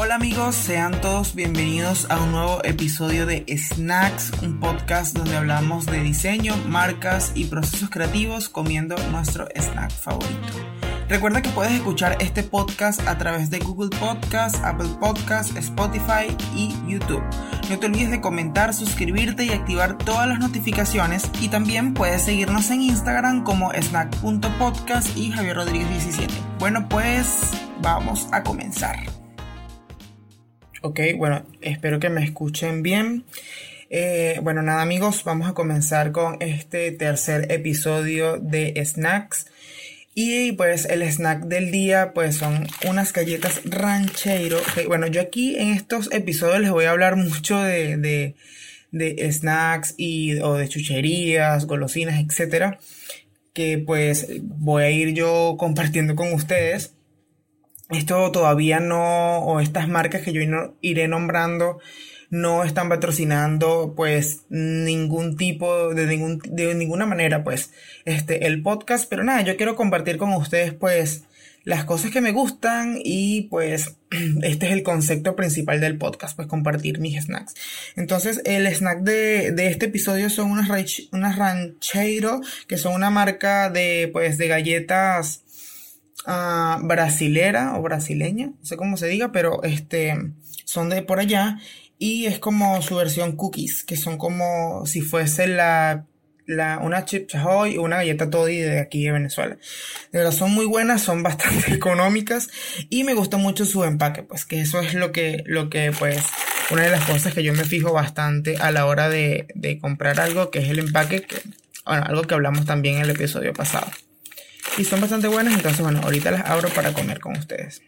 Hola amigos, sean todos bienvenidos a un nuevo episodio de Snacks, un podcast donde hablamos de diseño, marcas y procesos creativos comiendo nuestro snack favorito. Recuerda que puedes escuchar este podcast a través de Google Podcast, Apple Podcast, Spotify y YouTube. No te olvides de comentar, suscribirte y activar todas las notificaciones y también puedes seguirnos en Instagram como snack.podcast y Javier Rodríguez 17. Bueno, pues vamos a comenzar. Ok, bueno, espero que me escuchen bien. Eh, bueno, nada amigos, vamos a comenzar con este tercer episodio de Snacks. Y pues el snack del día pues son unas galletas rancheiro. bueno, yo aquí en estos episodios les voy a hablar mucho de, de, snacks y, o de chucherías, golosinas, etcétera. Que pues voy a ir yo compartiendo con ustedes esto todavía no, o estas marcas que yo iré nombrando, no están patrocinando pues ningún tipo de ningún de ninguna manera pues este el podcast. Pero nada yo quiero compartir con ustedes pues las cosas que me gustan y pues este es el concepto principal del podcast pues compartir mis snacks. Entonces el snack de, de este episodio son unas, unas rancheiro que son una marca de pues de galletas uh, brasilera o brasileña, no sé cómo se diga, pero este, son de por allá y es como su versión cookies, que son como si fuese la, la una chip chahoy o una galleta toddy de aquí de Venezuela. De verdad son muy buenas, son bastante económicas y me gusta mucho su empaque, pues que eso es lo que, lo que pues, una de las cosas que yo me fijo bastante a la hora de, de comprar algo, que es el empaque, que, bueno, algo que hablamos también en el episodio pasado. Y son bastante buenas, entonces bueno, ahorita las abro para comer con ustedes.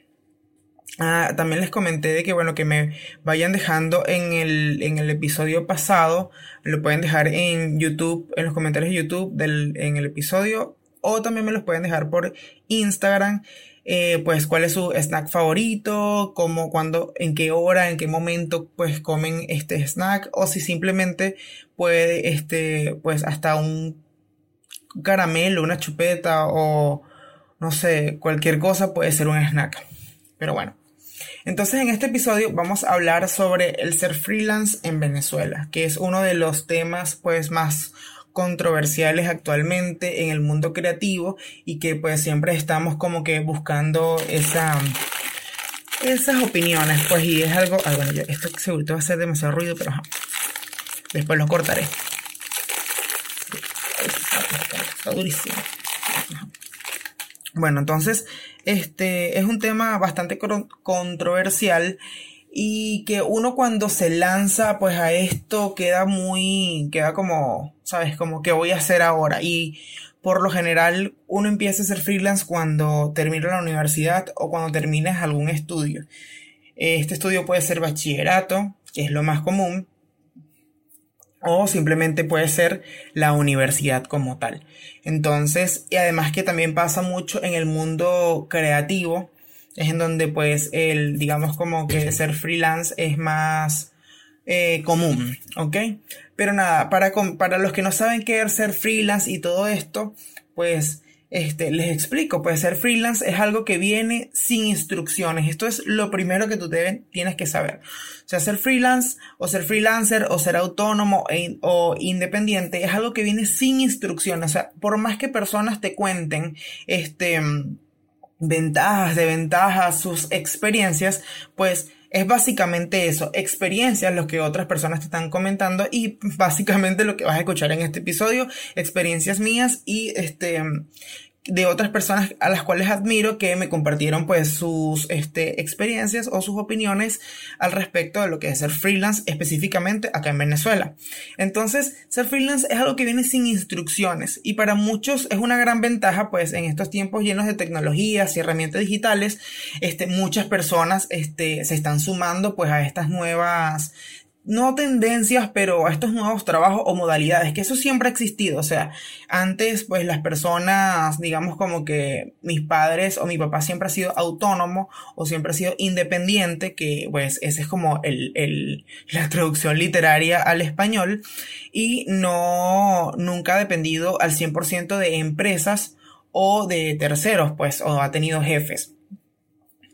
Ah, también les comenté de que bueno, que me vayan dejando en el, en el episodio pasado, lo pueden dejar en YouTube, en los comentarios de YouTube del, en el episodio, o también me los pueden dejar por Instagram. Eh, pues cuál es su snack favorito, cómo, cuándo, en qué hora, en qué momento pues comen este snack o si simplemente puede, este, pues hasta un caramelo, una chupeta o no sé, cualquier cosa puede ser un snack. Pero bueno. Entonces en este episodio vamos a hablar sobre el ser freelance en Venezuela, que es uno de los temas pues más controversiales actualmente en el mundo creativo y que pues siempre estamos como que buscando esa esas opiniones pues y es algo bueno esto seguro va a hacer demasiado ruido pero después lo cortaré está durísimo. Bueno, entonces, este es un tema bastante controversial y que uno cuando se lanza pues a esto queda muy, queda como, sabes, como que voy a hacer ahora y por lo general uno empieza a ser freelance cuando termina la universidad o cuando termines algún estudio. Este estudio puede ser bachillerato, que es lo más común, o simplemente puede ser la universidad como tal. Entonces, y además que también pasa mucho en el mundo creativo, es en donde pues el, digamos como que ser freelance es más eh, común, ¿ok? Pero nada, para, para los que no saben qué es ser freelance y todo esto, pues este, les explico, pues ser freelance es algo que viene sin instrucciones. Esto es lo primero que tú tienes que saber. O sea, ser freelance o ser freelancer o ser autónomo e o independiente es algo que viene sin instrucciones. O sea, por más que personas te cuenten, este, ventajas, de ventajas, sus experiencias, pues es básicamente eso, experiencias, lo que otras personas te están comentando y básicamente lo que vas a escuchar en este episodio, experiencias mías y este de otras personas a las cuales admiro que me compartieron pues sus este, experiencias o sus opiniones al respecto de lo que es ser freelance específicamente acá en Venezuela. Entonces, ser freelance es algo que viene sin instrucciones y para muchos es una gran ventaja pues en estos tiempos llenos de tecnologías y herramientas digitales, este, muchas personas este, se están sumando pues a estas nuevas no tendencias, pero a estos nuevos trabajos o modalidades, que eso siempre ha existido. O sea, antes, pues las personas, digamos como que mis padres o mi papá siempre ha sido autónomo o siempre ha sido independiente, que pues esa es como el, el, la traducción literaria al español, y no, nunca ha dependido al 100% de empresas o de terceros, pues, o ha tenido jefes.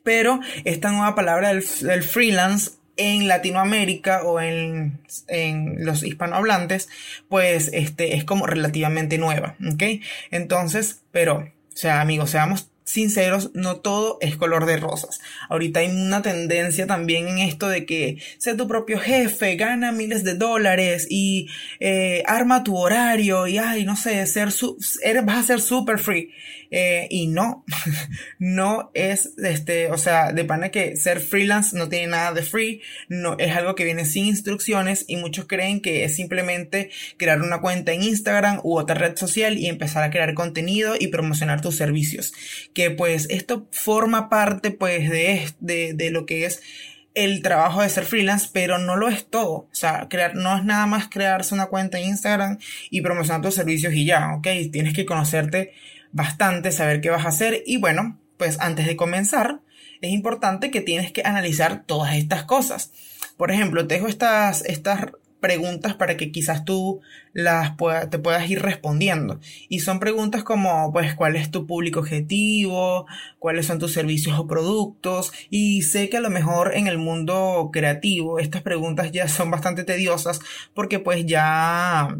Pero esta nueva palabra del, freelance en Latinoamérica o en, en, los hispanohablantes, pues este, es como relativamente nueva, ¿ok? Entonces, pero, o sea, amigos, seamos sinceros, no todo es color de rosas. Ahorita hay una tendencia también en esto de que sea tu propio jefe, gana miles de dólares y eh, arma tu horario y ay, no sé, ser eres, vas a ser super free. Eh, y no, no es, este, o sea, de pana que ser freelance no tiene nada de free, no, es algo que viene sin instrucciones y muchos creen que es simplemente crear una cuenta en Instagram u otra red social y empezar a crear contenido y promocionar tus servicios. Que pues esto forma parte pues de, de, de lo que es el trabajo de ser freelance, pero no lo es todo. O sea, crear, no es nada más crearse una cuenta en Instagram y promocionar tus servicios y ya, ¿ok? Tienes que conocerte bastante, saber qué vas a hacer y bueno, pues antes de comenzar es importante que tienes que analizar todas estas cosas. Por ejemplo, te dejo estas, estas preguntas para que quizás tú las te puedas ir respondiendo. Y son preguntas como, pues, ¿cuál es tu público objetivo? ¿Cuáles son tus servicios o productos? Y sé que a lo mejor en el mundo creativo estas preguntas ya son bastante tediosas porque pues ya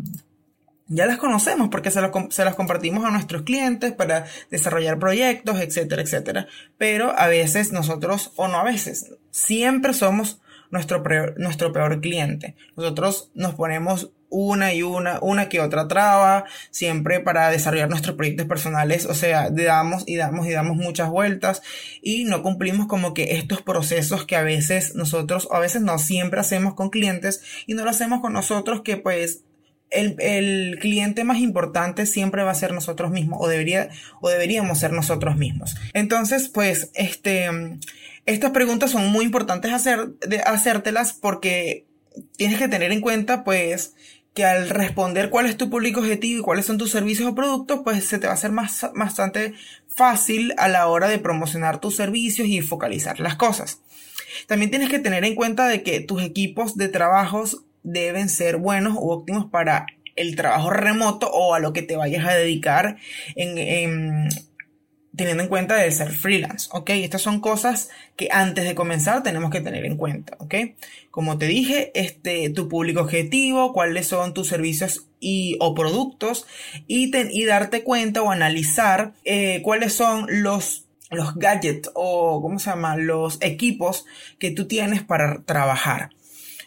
ya las conocemos porque se, las compartimos a nuestros clientes para desarrollar proyectos, etcétera, etcétera. Pero a veces nosotros, o no a veces, siempre somos nuestro peor, nuestro peor cliente. Nosotros nos ponemos una y una, una que otra traba, siempre para desarrollar nuestros proyectos personales, o sea, damos y damos y damos muchas vueltas y no cumplimos como que estos procesos que a veces nosotros, o a veces no siempre hacemos con clientes y no lo hacemos con nosotros que pues el, cliente más importante siempre va a ser nosotros mismos o debería o deberíamos ser nosotros mismos. Entonces, pues, este, estas preguntas son muy importantes hacer, de, hacértelas porque tienes que tener en cuenta, pues, que al responder cuál es tu público objetivo y cuáles son tus servicios o productos, pues se te va a hacer más, bastante fácil a la hora de promocionar tus servicios y focalizar las cosas. También tienes que tener en cuenta de que tus equipos de trabajos deben ser buenos u óptimos para el trabajo remoto o a lo que te vayas a dedicar en, teniendo en cuenta de ser freelance, ¿ok? Estas son cosas que antes de comenzar tenemos que tener en cuenta, ¿ok? Como te dije, este, tu público objetivo, cuáles son tus servicios y, o productos y, y darte cuenta o analizar eh, cuáles son los los gadgets o, ¿cómo se llama? Los equipos que tú tienes para trabajar.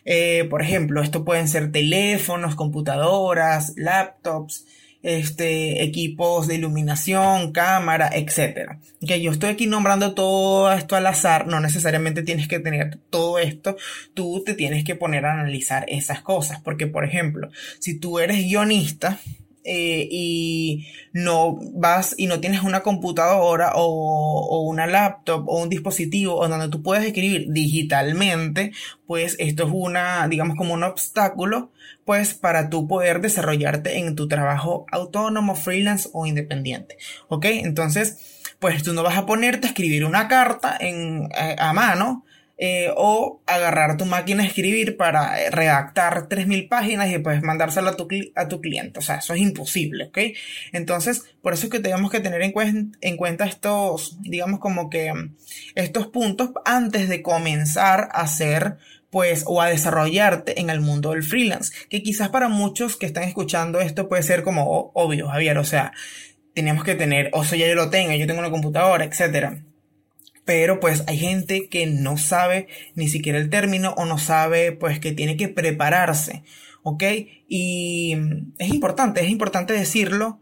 Eh, por ejemplo, esto pueden ser teléfonos, computadoras, laptops, este, equipos de iluminación, cámara, etc. Que yo estoy aquí nombrando todo esto al azar, no necesariamente tienes que tener todo esto, tú te tienes que poner a analizar esas cosas, porque por ejemplo, si tú eres guionista, eh, y no vas y no tienes una computadora o, una laptop o un dispositivo o donde tú puedes escribir digitalmente, pues esto es una, digamos como un obstáculo, pues para tú poder desarrollarte en tu trabajo autónomo, freelance o independiente. ¿Ok? Entonces, pues tú no vas a ponerte a escribir una carta en, eh, a mano eh, o agarrar tu máquina de escribir para eh, redactar 3.000 páginas y después mandárselo a tu, a tu cliente. O sea, eso es imposible, ¿ok? Entonces, por eso es que tenemos que tener en, en cuenta estos, digamos como que estos puntos antes de comenzar a hacer pues, o a desarrollarte en el mundo del freelance, que quizás para muchos que están escuchando esto puede ser como obvio, Javier, o sea, tenemos que tener, o sea, ya yo lo tengo, yo tengo una computadora, etcétera pero pues hay gente que no sabe ni siquiera el término o no sabe pues que tiene que prepararse, ¿ok? Y es importante, es importante decirlo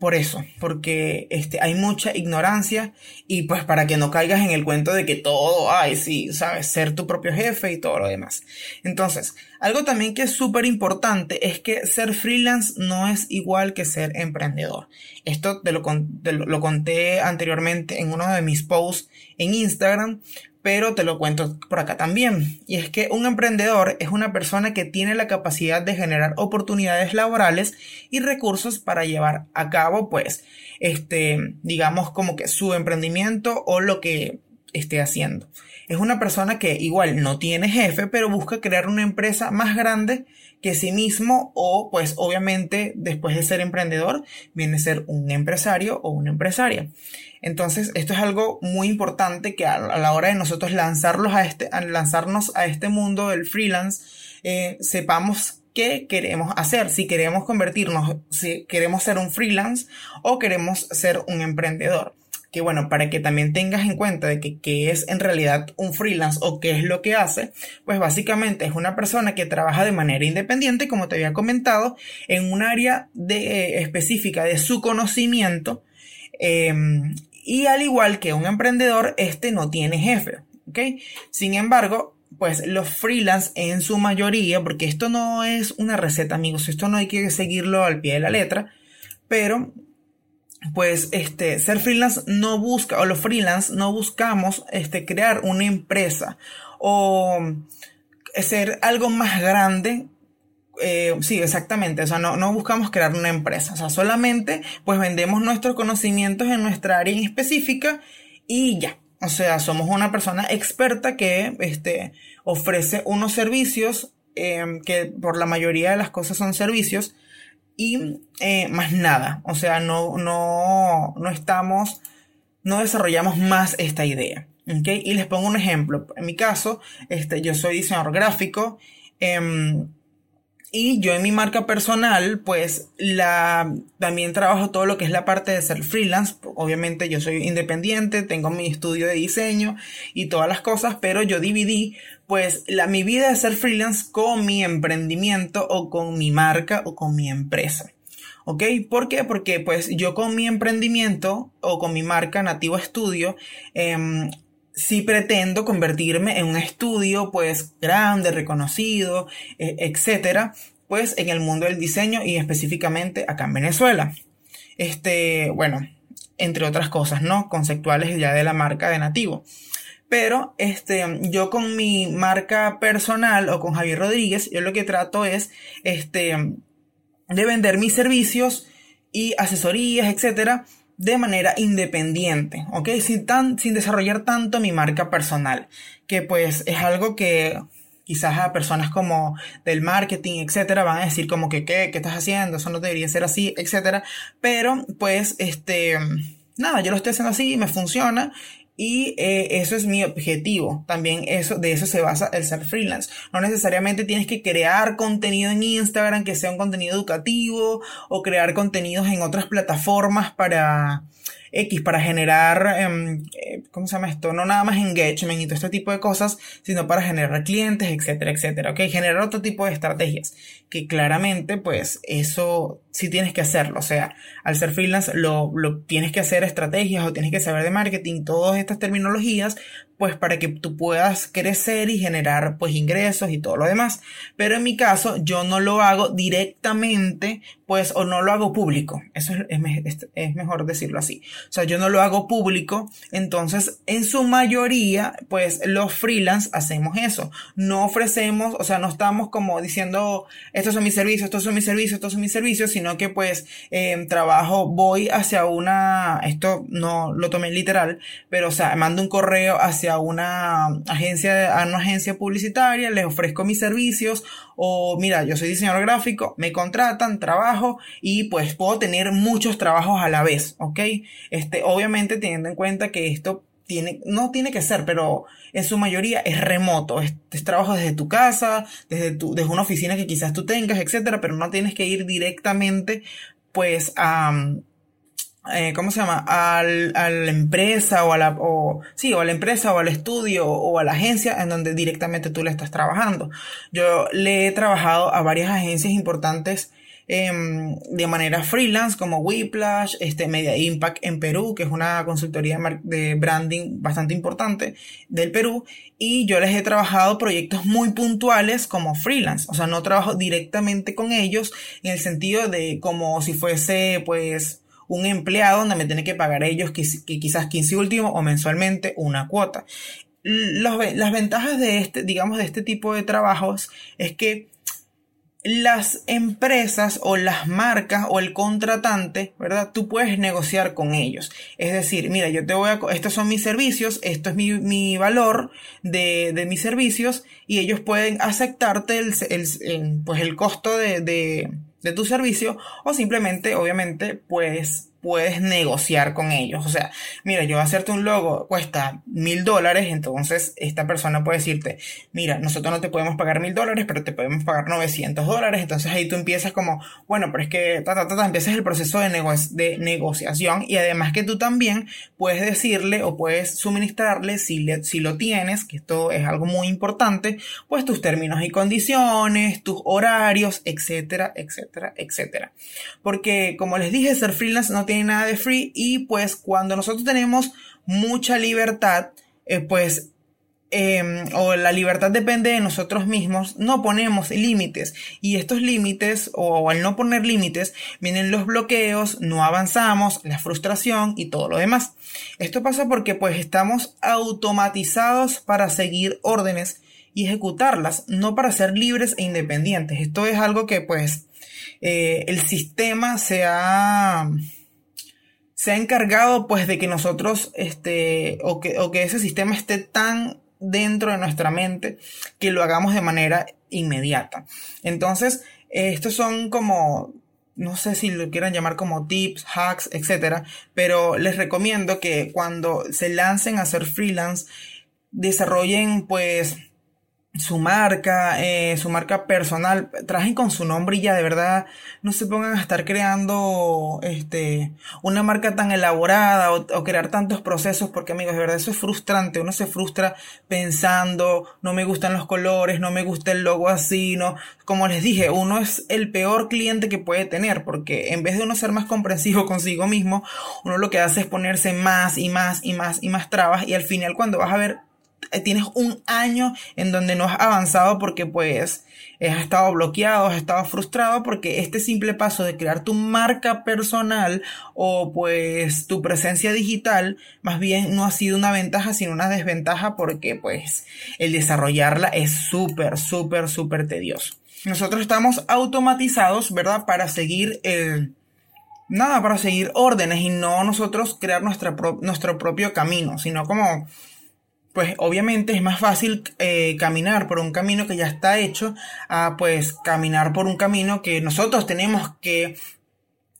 por eso, porque este, hay mucha ignorancia y pues para que no caigas en el cuento de que todo, ay, sí, sabes, ser tu propio jefe y todo lo demás. Entonces, algo también que es súper importante es que ser freelance no es igual que ser emprendedor. Esto te lo, lo conté anteriormente en uno de mis posts en Instagram, pero te lo cuento por acá también. Y es que un emprendedor es una persona que tiene la capacidad de generar oportunidades laborales y recursos para llevar a cabo, pues, este, digamos como que su emprendimiento o lo que esté haciendo. es una persona que igual no tiene jefe, pero busca crear una empresa más grande que sí mismo o pues obviamente después de ser emprendedor viene a ser un empresario o una empresaria. Entonces esto es algo muy importante que a, la hora de nosotros lanzarlos a este, lanzarnos a este mundo del freelance, eh, sepamos qué queremos hacer, si queremos convertirnos, si queremos ser un freelance o queremos ser un emprendedor que bueno, para que también tengas en cuenta de que, es en realidad un freelance o qué es lo que hace, pues básicamente es una persona que trabaja de manera independiente, como te había comentado, en un área de, eh, específica de su conocimiento. Em, y al igual que un emprendedor, este no tiene jefe. ¿ok? Sin embargo, pues los freelance en su mayoría, porque esto no es una receta, amigos, esto no hay que seguirlo al pie de la letra, pero pues este ser freelance no busca o los freelance no buscamos este crear una empresa o ser algo más grande eh, sí, exactamente. O sea, no, no, buscamos crear una empresa. O sea, solamente pues vendemos nuestros conocimientos en nuestra área en específica y ya. O sea, somos una persona experta que este, ofrece unos servicios eh, que por la mayoría de las cosas son servicios y eh, más nada. O sea, no, no, no estamos, no desarrollamos más esta idea. ¿okay? Y les pongo un ejemplo. En mi caso, este, yo soy diseñador gráfico. Em, y yo en mi marca personal, pues la también trabajo todo lo que es la parte de ser freelance. Obviamente yo soy independiente, tengo mi estudio de diseño y todas las cosas, pero yo dividí pues la, mi vida de ser freelance con mi emprendimiento o con mi marca o con mi empresa. ¿Ok? ¿Por qué? Porque pues yo con mi emprendimiento o con mi marca Nativo Estudio, eh, sí pretendo convertirme en un estudio pues grande, reconocido, e, etcétera, pues en el mundo del diseño y específicamente acá en Venezuela. Este, bueno, entre otras cosas, ¿no? Conceptuales ya de la marca de nativo. Pero este, yo con mi marca personal o con Javier Rodríguez, yo lo que trato es este, de vender mis servicios y asesorías, etcétera, de manera independiente, ¿ok? Sin, tan, sin desarrollar tanto mi marca personal, que pues es algo que quizás a personas como del marketing, etcétera, van a decir como que, ¿qué? ¿Qué estás haciendo? Eso no debería ser así, etcétera. Pero, pues, este, nada, yo lo estoy haciendo así, me funciona y eh, eso es mi objetivo. También eso, de eso se basa el ser freelance. No necesariamente tienes que crear contenido en Instagram que sea un contenido educativo o crear contenidos en otras plataformas para, X para generar, em, eh, ¿cómo se llama esto? No nada más engagement y todo este tipo de cosas, sino para generar clientes, etcétera, etcétera, ¿ok? Generar otro tipo de estrategias, que claramente, pues, eso sí tienes que hacerlo, o sea, al ser freelance lo, lo tienes que hacer estrategias o tienes que saber de marketing, todas estas terminologías, pues para que tú puedas crecer y generar pues ingresos y todo lo demás. Pero en mi caso yo no lo hago directamente pues o no lo hago público. Eso es, es, mejor decirlo así. O sea, yo no lo hago público. Entonces, en su mayoría pues los freelance hacemos eso. No ofrecemos, o sea, no estamos como diciendo estos son mis servicios, estos son mis servicios, estos son mis servicios, sino que pues eh, trabajo, voy hacia una, esto no lo tomé literal, pero o sea, mando un correo hacia una agencia, a una agencia publicitaria, les ofrezco mis servicios o mira, yo soy diseñador gráfico, me contratan, trabajo y pues puedo tener muchos trabajos a la vez, ¿ok? Este, obviamente teniendo en cuenta que esto no tiene que ser, pero en su mayoría es remoto, es, trabajo desde tu casa, desde tu, desde una oficina que quizás tú tengas, etcétera, pero no tienes que ir directamente pues a, eh, ¿cómo se llama? Al, a la empresa o a la, o, sí, o a la empresa o al estudio o a la agencia en donde directamente tú le estás trabajando. Yo le he trabajado a varias agencias importantes em, de manera freelance como Whiplash, este, Media Impact en Perú, que es una consultoría de branding bastante importante del Perú, y yo les he trabajado proyectos muy puntuales como freelance, o sea, no trabajo directamente con ellos en el sentido de como si fuese, pues, un empleado donde me tiene que pagar ellos quizás 15 último o mensualmente una cuota. las ventajas de este, digamos, de este tipo de trabajos es que las empresas o las marcas o el contratante, ¿verdad? Tú puedes negociar con ellos. Es decir, mira, yo te voy a, estos son mis servicios, esto es mi, valor de, de, mis servicios y ellos pueden aceptarte el, el, pues el costo de, de, de tu servicio o simplemente, obviamente, pues puedes negociar con ellos. O sea, mira, yo hacerte un logo, cuesta mil dólares, entonces esta persona puede decirte, mira, nosotros no te podemos pagar mil dólares, pero te podemos pagar 900 dólares. Entonces ahí tú empiezas como, bueno, pero es que, ta, ta, ta, empiezas el proceso de, de negociación y además que tú también puedes decirle o puedes suministrarle, si, le, si lo tienes, que esto es algo muy importante, pues tus términos y condiciones, tus horarios, etcétera, etcétera, etcétera. Porque como les dije, ser freelance no tiene nada de free y pues cuando nosotros tenemos mucha libertad, eh, pues em, o la libertad depende de nosotros mismos, no ponemos límites. Y estos límites, o al no poner límites, vienen los bloqueos, no avanzamos, la frustración y todo lo demás. Esto pasa porque pues estamos automatizados para seguir órdenes y ejecutarlas, no para ser libres e independientes. Esto es algo que pues eh, el sistema se ha se ha encargado pues de que nosotros, este, o que, o que ese sistema esté tan dentro de nuestra mente que lo hagamos de manera inmediata. Entonces, estos son como, no sé si lo quieran llamar como tips, hacks, etcétera, pero les recomiendo que cuando se lancen a ser freelance, desarrollen pues su marca, eh, su marca personal, trajen con su nombre y ya de verdad no se pongan a estar creando este una marca tan elaborada o, crear tantos procesos porque amigos de verdad eso es frustrante, uno se frustra pensando no me gustan los colores, no me gusta el logo así, no, como les dije, uno es el peor cliente que puede tener porque en vez de uno ser más comprensivo consigo mismo, uno lo que hace es ponerse más y más y más y más trabas y al final cuando vas a ver tienes un año en donde no has avanzado porque pues has estado bloqueado, has estado frustrado porque este simple paso de crear tu marca personal o pues tu presencia digital más bien no ha sido una ventaja sino una desventaja porque pues el desarrollarla es súper, súper, súper tedioso. Nosotros estamos automatizados, ¿verdad? Para seguir el... Nada, para seguir órdenes y no nosotros crear nuestro propio camino, sino como pues obviamente es más fácil eh, caminar por un camino que ya está hecho a pues caminar por un camino que nosotros tenemos que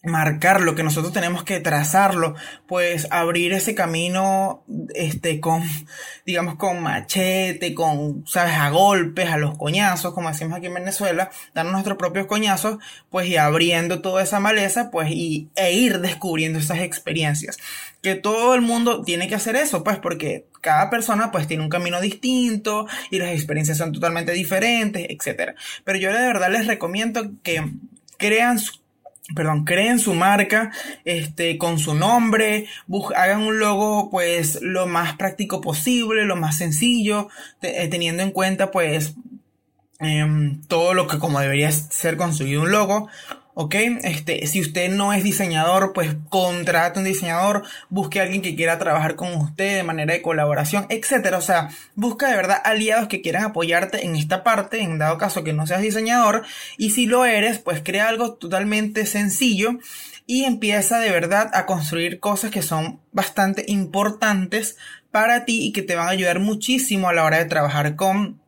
marcar lo que nosotros tenemos que trazarlo, pues abrir ese camino, este, con, digamos, con machete, con, sabes, a golpes, a los coñazos, como decimos aquí en Venezuela, darnos nuestros propios coñazos, pues y abriendo toda esa maleza, pues y, e ir descubriendo esas experiencias. Que todo el mundo tiene que hacer eso, pues porque cada persona pues tiene un camino distinto y las experiencias son totalmente diferentes, etc. Pero yo de verdad les recomiendo que crean perdón, creen su marca, este, con su nombre, hagan un logo, pues, lo más práctico posible, lo más sencillo, eh, teniendo en cuenta, pues, em, todo lo que como debería ser construido un logo. ¿Ok? Este, si usted no es diseñador, pues contrate un diseñador, busque a alguien que quiera trabajar con usted de manera de colaboración, etcétera. O sea, busca de verdad aliados que quieran apoyarte en esta parte, en dado caso que no seas diseñador, y si lo eres, pues crea algo totalmente sencillo y empieza de verdad a construir cosas que son bastante importantes para ti y que te van a ayudar muchísimo a la hora de trabajar con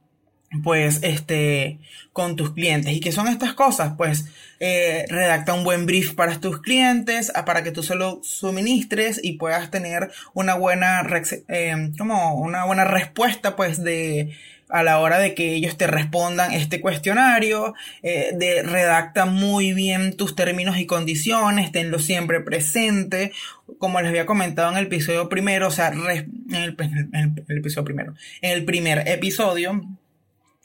pues este con tus clientes. Y qué son estas cosas pues eh, redacta un buen brief para tus clientes para que tú se lo suministres y puedas tener una buena eh, como una buena respuesta pues de a la hora de que ellos te respondan este cuestionario, eh, de redacta muy bien tus términos y condiciones, tenlo siempre presente, como les había comentado en el episodio primero, o sea, en el, en el episodio primero, en el primer episodio,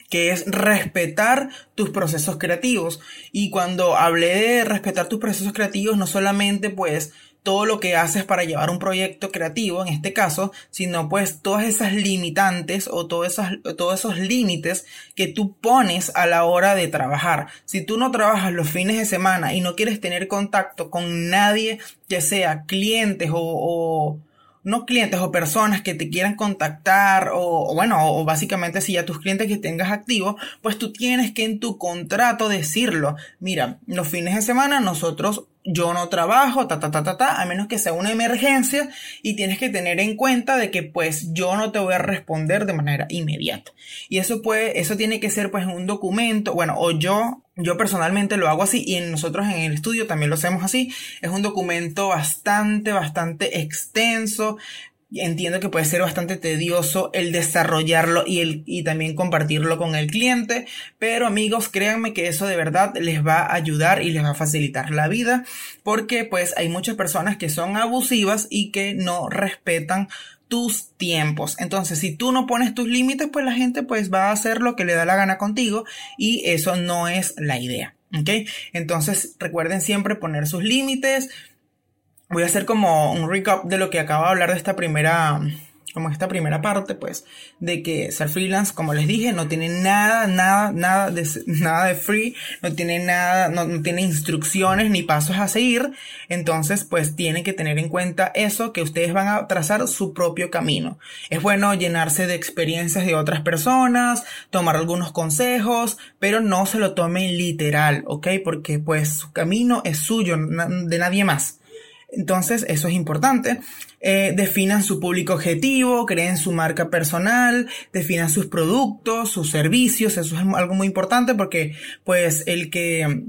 que es respetar tus procesos creativos. Y cuando hablé de respetar tus procesos creativos, no solamente pues todo lo que haces para llevar un proyecto creativo, en este caso, sino pues todas esas limitantes o esos, todos esos límites que tú pones a la hora de trabajar. Si tú no trabajas los fines de semana y no quieres tener contacto con nadie que sea clientes o no clientes o personas que te quieran contactar o, bueno, o básicamente si ya tus clientes que tengas activos, pues tú tienes que en tu contrato decirlo. Mira, los fines de semana nosotros yo no trabajo, ta, ta, ta, ta, ta, a menos que sea una emergencia y tienes que tener en cuenta de que pues yo no te voy a responder de manera inmediata. Y eso puede, eso tiene que ser pues un documento, bueno, o yo, yo personalmente lo hago así y nosotros en el estudio también lo hacemos así. Es un documento bastante, bastante extenso, Entiendo que puede ser bastante tedioso el desarrollarlo y, el, y también compartirlo con el cliente, pero amigos, créanme que eso de verdad les va a ayudar y les va a facilitar la vida, porque pues hay muchas personas que son abusivas y que no respetan tus tiempos. Entonces, si tú no pones tus límites, pues la gente pues va a hacer lo que le da la gana contigo y eso no es la idea. ¿Ok? Entonces, recuerden siempre poner sus límites, voy a hacer como un recap de lo que acabo de hablar de esta primera, como esta primera parte, pues, de que ser freelance, como les dije, no tiene nada, nada, nada de, nada de free, no tiene nada, no, no tiene instrucciones ni pasos a seguir. Entonces, pues, tienen que tener en cuenta eso, que ustedes van a trazar su propio camino. Es bueno llenarse de experiencias de otras personas, tomar algunos consejos, pero no se lo tomen literal, ¿ok? Porque, pues, su camino es suyo, de nadie más. Entonces, eso es importante. Eh, definan su público objetivo, creen su marca personal, definan sus productos, sus servicios. Eso es algo muy importante porque, pues, el que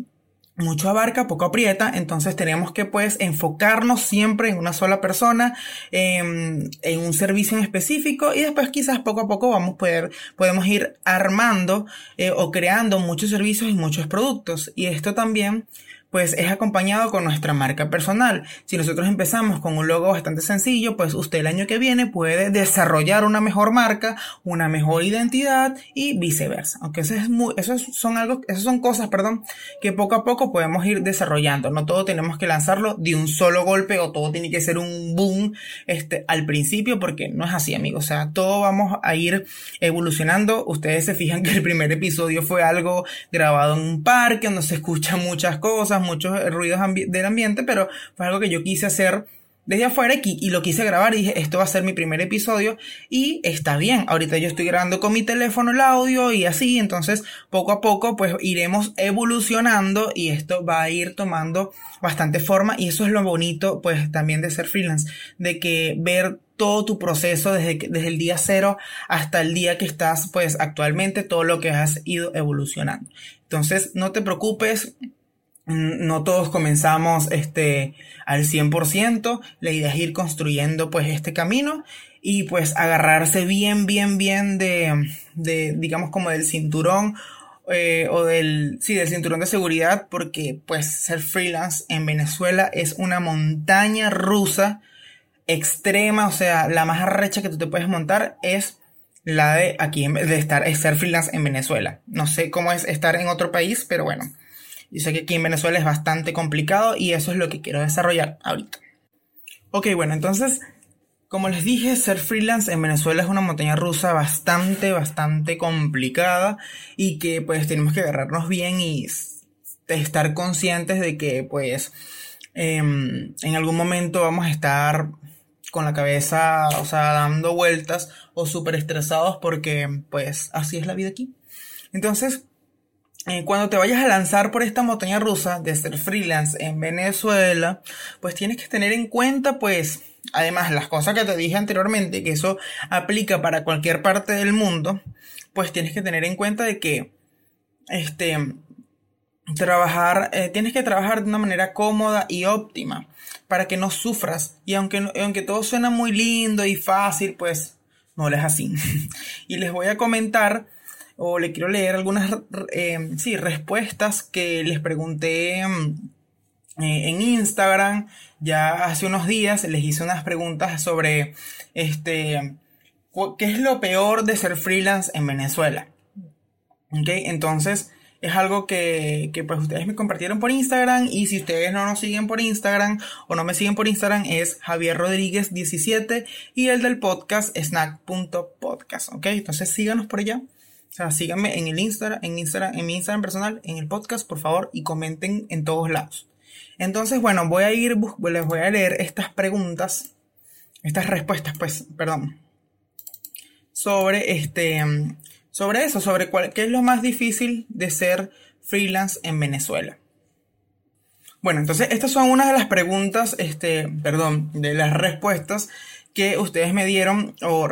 mucho abarca, poco aprieta, entonces tenemos que pues enfocarnos siempre en una sola persona, en, un servicio en específico y después quizás poco a poco vamos a poder, podemos ir armando eh, o creando muchos servicios y muchos productos y esto también pues es acompañado con nuestra marca personal. Si nosotros empezamos con un logo bastante sencillo, pues usted el año que viene puede desarrollar una mejor marca, una mejor identidad y viceversa. Aunque eso es muy, eso son algo, esas son cosas, perdón, que poco a poco podemos ir desarrollando. No todo tenemos que lanzarlo de un solo golpe o todo tiene que ser un boom, este, al principio, porque no es así, amigos. O sea, todo vamos a ir evolucionando. Ustedes se fijan que el primer episodio fue algo grabado en un parque donde se escuchan muchas cosas muchos ruidos del ambiente, pero fue algo que yo quise hacer desde afuera y, lo quise grabar y dije, esto va a ser mi primer episodio y está bien. Ahorita yo estoy grabando con mi teléfono el audio y así, entonces poco a poco pues iremos evolucionando y esto va a ir tomando bastante forma y eso es lo bonito pues también de ser freelance, de que ver todo tu proceso desde, desde el día cero hasta el día que estás pues actualmente, todo lo que has ido evolucionando. Entonces no te preocupes, no todos comenzamos este, al 100%, la idea es ir construyendo pues este camino y pues agarrarse bien, bien, bien de, de digamos como del cinturón eh, o del, sí, del cinturón de seguridad porque pues ser freelance en Venezuela es una montaña rusa extrema, o sea, la más arrecha que tú te puedes montar es la de aquí, de estar, ser freelance en Venezuela. No sé cómo es estar en otro país, pero bueno. Yo sé que aquí en Venezuela es bastante complicado y eso es lo que quiero desarrollar ahorita. Ok, bueno, entonces, como les dije, ser freelance en Venezuela es una montaña rusa bastante, bastante complicada y que pues tenemos que agarrarnos bien y estar conscientes de que pues em, en algún momento vamos a estar con la cabeza, o sea, dando vueltas o súper estresados porque pues así es la vida aquí. Entonces, eh, cuando te vayas a lanzar por esta montaña rusa de ser freelance en Venezuela, pues tienes que tener en cuenta, pues, además las cosas que te dije anteriormente, que eso aplica para cualquier parte del mundo, pues tienes que tener en cuenta de que, este, trabajar, eh, tienes que trabajar de una manera cómoda y óptima para que no sufras. Y aunque, aunque todo suena muy lindo y fácil, pues no es así. y les voy a comentar o le quiero leer algunas eh, sí, respuestas que les pregunté mm, eh, en Instagram. Ya hace unos días les hice unas preguntas sobre este, qué es lo peor de ser freelance en Venezuela. ¿Ok? Entonces, es algo que, que, pues ustedes me compartieron por Instagram y si ustedes no nos siguen por Instagram o no me siguen por Instagram es Javier Rodríguez 17 y el del podcast snack.podcast, ¿ok? Entonces síganos por allá. O sea, síganme en el Instagram, en Instagram, en mi Instagram personal, en el podcast, por favor, y comenten en todos lados. Entonces, bueno, voy a ir, les voy a leer estas preguntas estas respuestas, pues, perdón, sobre este, sobre eso, sobre cuál, qué es lo más difícil de ser freelance en Venezuela. Bueno, entonces estas son unas de las preguntas, este, perdón, de las respuestas que ustedes me dieron, o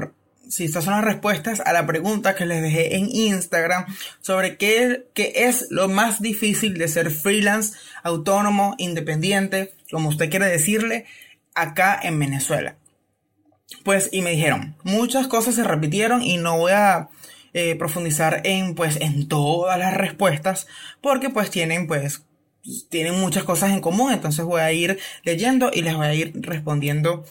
si estas son las respuestas a la pregunta que les dejé en Instagram sobre qué, qué es lo más difícil de ser freelance, autónomo, independiente, como usted quiere decirle, acá en Venezuela. Pues, y me dijeron, muchas cosas se repitieron y no voy a eh, profundizar en, pues, en todas las respuestas, porque pues tienen, pues, tienen muchas cosas en común, entonces voy a ir leyendo y les voy a ir respondiendo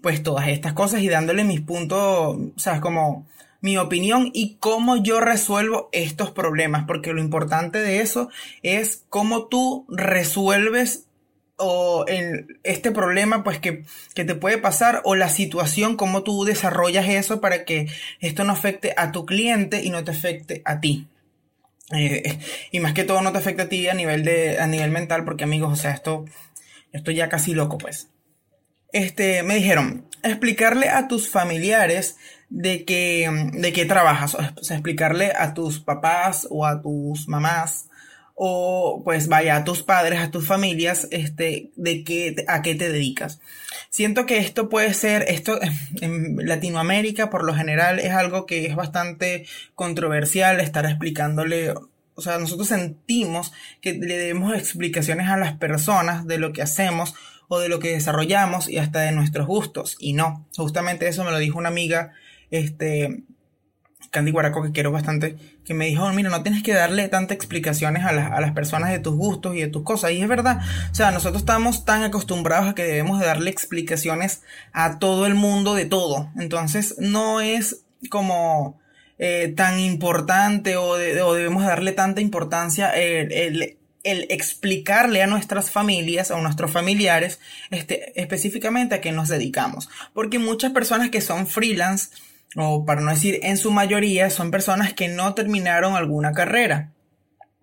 pues todas estas cosas y dándole mis puntos, o sea, como mi opinión y cómo yo resuelvo estos problemas, porque lo importante de eso es cómo tú resuelves o en este problema pues que, que, te puede pasar o la situación, cómo tú desarrollas eso para que esto no afecte a tu cliente y no te afecte a ti. Eh, y más que todo no te afecta a ti a nivel de a nivel mental porque amigos o sea esto estoy ya casi loco pues este me dijeron explicarle a tus familiares de que de qué trabajas o sea explicarle a tus papás o a tus mamás o pues vaya a tus padres a tus familias este de qué a qué te dedicas. Siento que esto puede ser esto en Latinoamérica por lo general es algo que es bastante controversial estar explicándole o sea, nosotros sentimos que le debemos explicaciones a las personas de lo que hacemos o de lo que desarrollamos y hasta de nuestros gustos. Y no, justamente eso me lo dijo una amiga, este, Candy Guaraco, que quiero bastante, que me dijo, mira, no tienes que darle tantas explicaciones a, a, las personas de tus gustos y de tus cosas. Y es verdad, o sea, nosotros estamos tan acostumbrados a que debemos de darle explicaciones a todo el mundo de todo. Entonces, no es como eh, tan importante o, debemos darle tanta importancia el, explicarle a nuestras familias a nuestros familiares este, específicamente a qué nos dedicamos. Porque muchas personas que son freelance, o para no decir en su mayoría, son personas que no terminaron alguna carrera.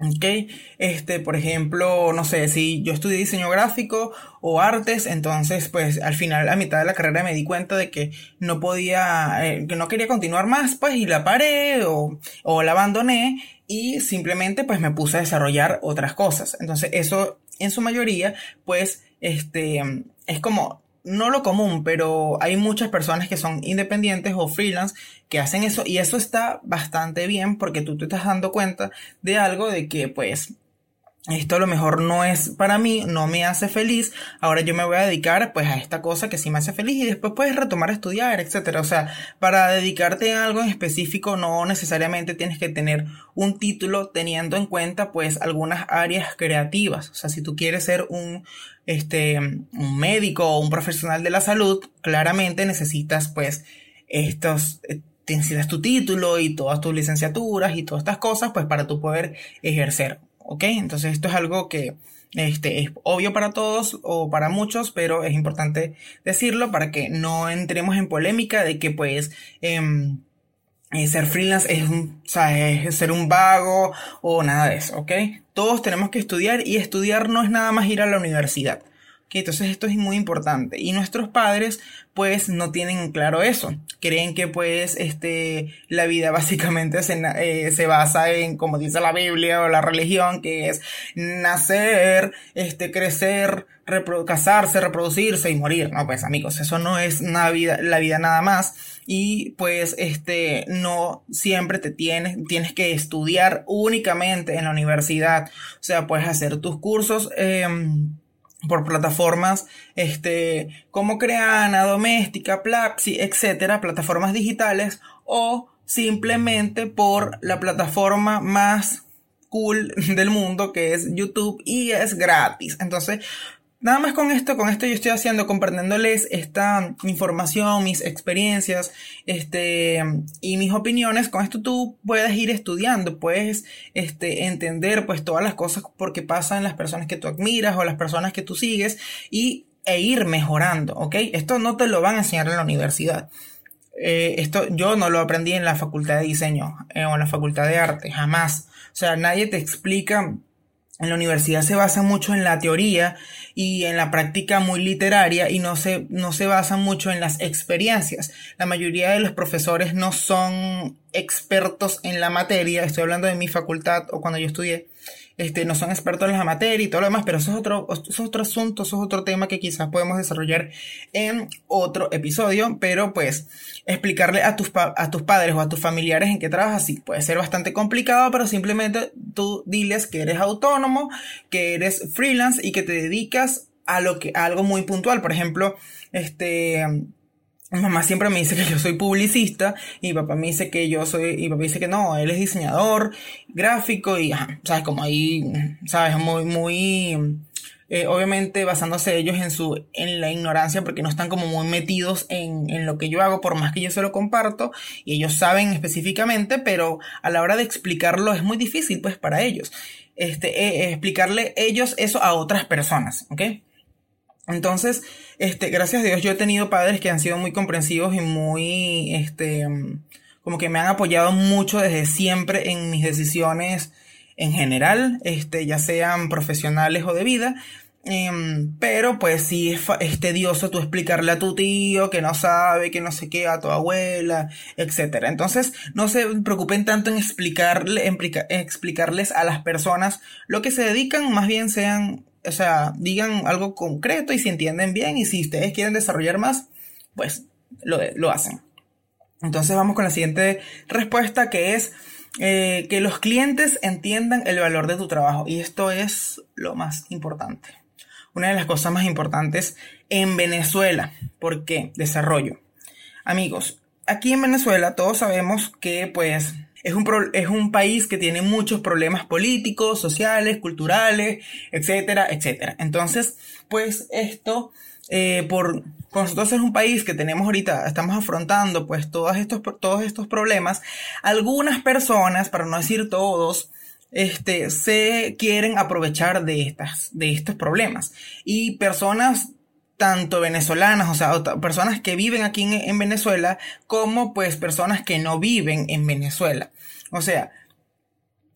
Ok, este, por ejemplo, no sé, si yo estudié diseño gráfico o artes, entonces, pues al final, a mitad de la carrera me di cuenta de que no podía, eh, que no quería continuar más, pues y la paré o, o la abandoné y simplemente, pues me puse a desarrollar otras cosas. Entonces, eso en su mayoría, pues, este, es como no lo común, pero hay muchas personas que son independientes o freelance que hacen eso y eso está bastante bien porque tú te estás dando cuenta de algo de que pues esto a lo mejor no es para mí, no me hace feliz, ahora yo me voy a dedicar pues a esta cosa que sí me hace feliz y después puedes retomar a estudiar, etcétera. O sea, para dedicarte a algo en específico no necesariamente tienes que tener un título teniendo en cuenta pues algunas áreas creativas. O sea, si tú quieres ser un este un médico o un profesional de la salud, claramente necesitas pues estos eh, necesitas tu título y todas tus licenciaturas y todas estas cosas pues para tú poder ejercer ¿ok? Entonces esto es algo que este, es obvio para todos o para muchos, pero es importante decirlo para que no entremos en polémica de que pues... Em, eh, ser freelance es, un, o sea, es ser un vago o nada de eso, ¿ok? Todos tenemos que estudiar y estudiar no es nada más ir a la universidad entonces esto es muy importante. Y nuestros padres pues no tienen claro eso. Creen que pues este, la vida básicamente se, eh, se basa en, como dice la Biblia o la religión, que es nacer, este, crecer, casarse, reproducirse y morir. No, pues amigos, eso no es una vida, la vida nada más. Y pues este, no siempre te tienes, tienes que estudiar únicamente en la universidad. O sea, puedes hacer tus cursos. Eh, por plataformas este, como Creana, Doméstica, Plapsi, etcétera, plataformas digitales, o simplemente por la plataforma más cool del mundo que es YouTube y es gratis. Entonces, Nada más con esto, con esto yo estoy haciendo, compartiéndoles esta información, mis experiencias, este, y mis opiniones. Con esto tú puedes ir estudiando, puedes, este, entender, pues, todas las cosas porque pasan las personas que tú admiras o las personas que tú sigues y, e ir mejorando, ¿ok? Esto no te lo van a enseñar en la universidad. Eh, esto yo no lo aprendí en la facultad de diseño eh, o en la facultad de arte, jamás. O sea, nadie te explica en la universidad se basa mucho en la teoría y en la práctica muy literaria y no se, no se basa mucho en las experiencias. La mayoría de los profesores no son expertos en la materia, estoy hablando de mi facultad o cuando yo estudié, este, no son expertos en la materia y todo lo demás, pero eso es otro, es otro asunto, eso es otro tema que quizás podemos desarrollar en otro episodio, pero pues explicarle a tus, a tus padres o a tus familiares en qué trabajas, sí, puede ser bastante complicado, pero simplemente tú diles que eres autónomo, que eres freelance y que te dedicas a lo que, a algo muy puntual, por ejemplo, este, mamá siempre me dice que yo soy publicista y papá me dice que yo soy, y papá dice que no, él es diseñador gráfico y, sabes, como ahí, sabes, muy, muy, eh, obviamente basándose ellos en su, en la ignorancia porque no están como muy metidos en, en lo que yo hago por más que yo se lo comparto y ellos saben específicamente, pero a la hora de explicarlo es muy difícil pues para ellos, este, eh, explicarle ellos eso a otras personas, ¿ok? Entonces, este, gracias a Dios yo he tenido padres que han sido muy comprensivos y muy, este, como que me han apoyado mucho desde siempre en mis decisiones en general, este, ya sean profesionales o de vida. Em, pero pues sí es, tedioso tú explicarle a tu tío que no sabe, que no sé qué, a tu abuela, etc. Entonces no se preocupen tanto en explicarle, en explicarles a las personas lo que se dedican, más bien sean o sea, digan algo concreto y si entienden bien y si ustedes quieren desarrollar más, pues lo, hacen. Entonces vamos con la siguiente respuesta que es eh, que los clientes entiendan el valor de tu trabajo y esto es lo más importante. Una de las cosas más importantes en Venezuela. ¿Por qué? Desarrollo. Amigos, aquí en Venezuela todos sabemos que pues es un, es un país que tiene muchos problemas políticos, sociales, culturales, etcétera, etcétera. Entonces, pues esto, eh, por, nosotros es un país que tenemos ahorita, estamos afrontando pues todos estos, todos estos problemas, algunas personas, para no decir todos, este, se quieren aprovechar de estas, de estos problemas. Y personas tanto venezolanas, o sea, personas que viven aquí en, Venezuela, como pues personas que no viven en Venezuela. O sea,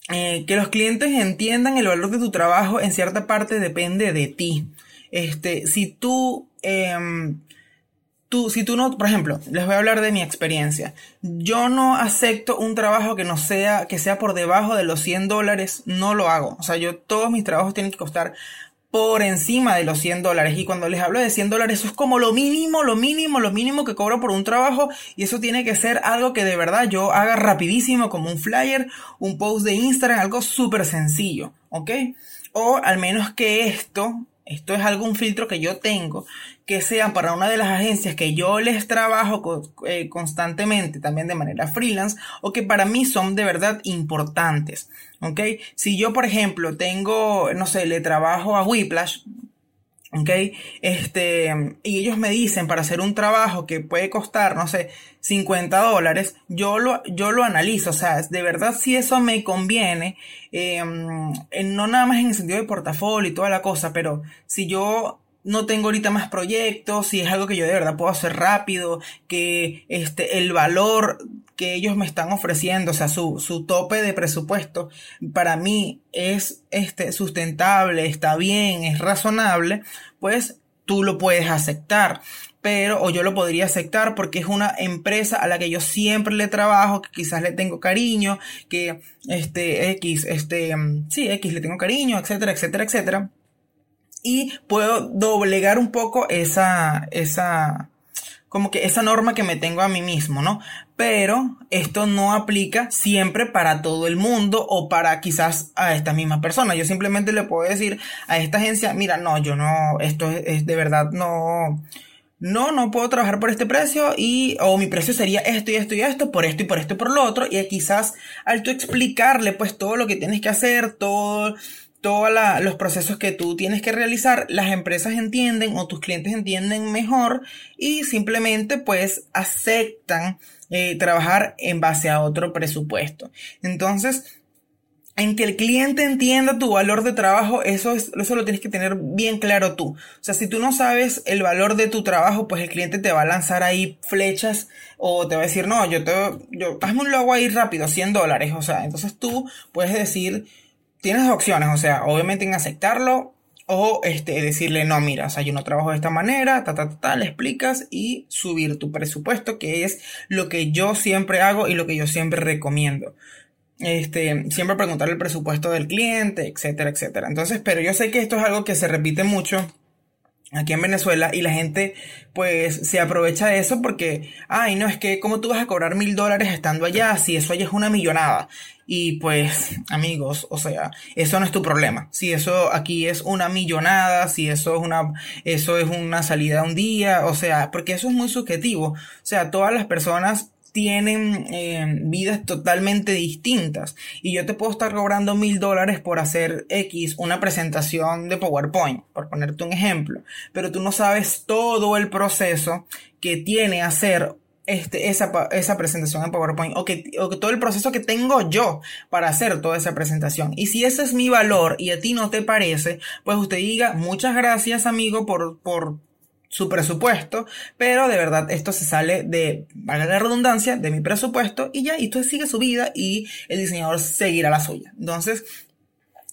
eh, que los clientes entiendan el valor de tu trabajo en cierta parte depende de ti. Este, si tú, em, tú, si tú no, por ejemplo, les voy a hablar de mi experiencia. Yo no acepto un trabajo que no sea, que sea por debajo de los 100 dólares, no lo hago. O sea, yo, todos mis trabajos tienen que costar por encima de los 100 dólares. Y cuando les hablo de 100 dólares, eso es como lo mínimo, lo mínimo, lo mínimo que cobro por un trabajo. Y eso tiene que ser algo que de verdad yo haga rapidísimo, como un flyer, un post de Instagram, algo súper sencillo, ¿ok? O al menos que esto esto es algún filtro que yo tengo, que sea para una de las agencias que yo les trabajo eh, constantemente, también de manera freelance, o que para mí son de verdad importantes. ¿Ok? Si yo, por ejemplo, tengo, no sé, le trabajo a Whiplash, ¿Ok? Este, y ellos me dicen para hacer un trabajo que puede costar, no sé, 50 dólares, yo lo, yo lo analizo, o sea, de verdad si eso me conviene, em, no nada más en el sentido de portafolio y toda la cosa, pero si yo no tengo ahorita más proyectos, si es algo que yo de verdad puedo hacer rápido, que este, el valor que ellos me están ofreciendo, o sea, su, su tope de presupuesto, para mí es este, sustentable, está bien, es razonable, pues tú lo puedes aceptar. Pero, o yo lo podría aceptar porque es una empresa a la que yo siempre le trabajo, que quizás le tengo cariño, que este X, este, sí, X le tengo cariño, etcétera, etcétera, etcétera y puedo doblegar un poco esa, esa, como que esa norma que me tengo a mí mismo, ¿no? Pero esto no aplica siempre para todo el mundo o para quizás a esta misma persona. Yo simplemente le puedo decir a esta agencia, mira, no, yo no, esto es, de verdad, no, no, no puedo trabajar por este precio y, o mi precio sería esto y esto y esto, por esto y por esto y por lo otro. Y quizás al tú explicarle pues todo lo que tienes que hacer, todo, todos los procesos que tú tienes que realizar, las empresas entienden o tus clientes entienden mejor y simplemente pues aceptan eh, trabajar en base a otro presupuesto. Entonces, en que el cliente entienda tu valor de trabajo, eso, es, eso lo tienes que tener bien claro tú. O sea, si tú no sabes el valor de tu trabajo, pues el cliente te va a lanzar ahí flechas o te va a decir, no, yo te, yo, hazme un logo ahí rápido, 100 dólares. O sea, entonces tú puedes decir, tienes opciones, o sea, obviamente en aceptarlo o este, decirle, no, mira, o sea, yo no trabajo de esta manera, ta, ta, ta, ta, le explicas y subir tu presupuesto, que es lo que yo siempre hago y lo que yo siempre recomiendo. Este, siempre preguntar el presupuesto del cliente, etcétera, etcétera. Entonces, pero yo sé que esto es algo que se repite mucho aquí en Venezuela y la gente pues se aprovecha de eso porque, ay, no, es que como tú vas a cobrar mil dólares estando allá, si eso allá es una millonada. Y pues, amigos, o sea, eso no es tu problema. Si eso aquí es una millonada, si eso es una, eso es una salida un día, o sea, porque eso es muy subjetivo. O sea, todas las personas tienen eh, vidas totalmente distintas. Y yo te puedo estar cobrando mil dólares por hacer X, una presentación de PowerPoint, por ponerte un ejemplo. Pero tú no sabes todo el proceso que tiene hacer este, esa, esa presentación en PowerPoint o que, o que todo el proceso que tengo yo para hacer toda esa presentación. Y si ese es mi valor y a ti no te parece, pues usted diga muchas gracias amigo por, por su presupuesto, pero de verdad esto se sale de, valga la redundancia, de mi presupuesto y ya, y usted sigue su vida y el diseñador seguirá la suya. Entonces,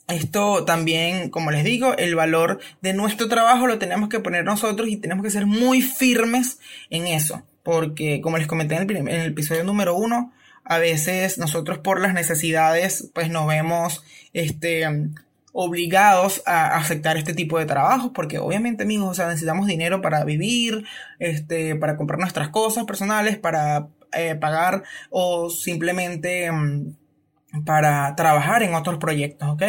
esto también, como les digo, el valor de nuestro trabajo lo tenemos que poner nosotros y tenemos que ser muy firmes en eso, porque como les comenté en el, en el episodio número uno, a veces nosotros por las necesidades, pues nos vemos, este, obligados a aceptar este tipo de trabajos porque obviamente amigos o sea necesitamos dinero para vivir este para comprar nuestras cosas personales para eh, pagar o simplemente mm, para trabajar en otros proyectos, ¿ok?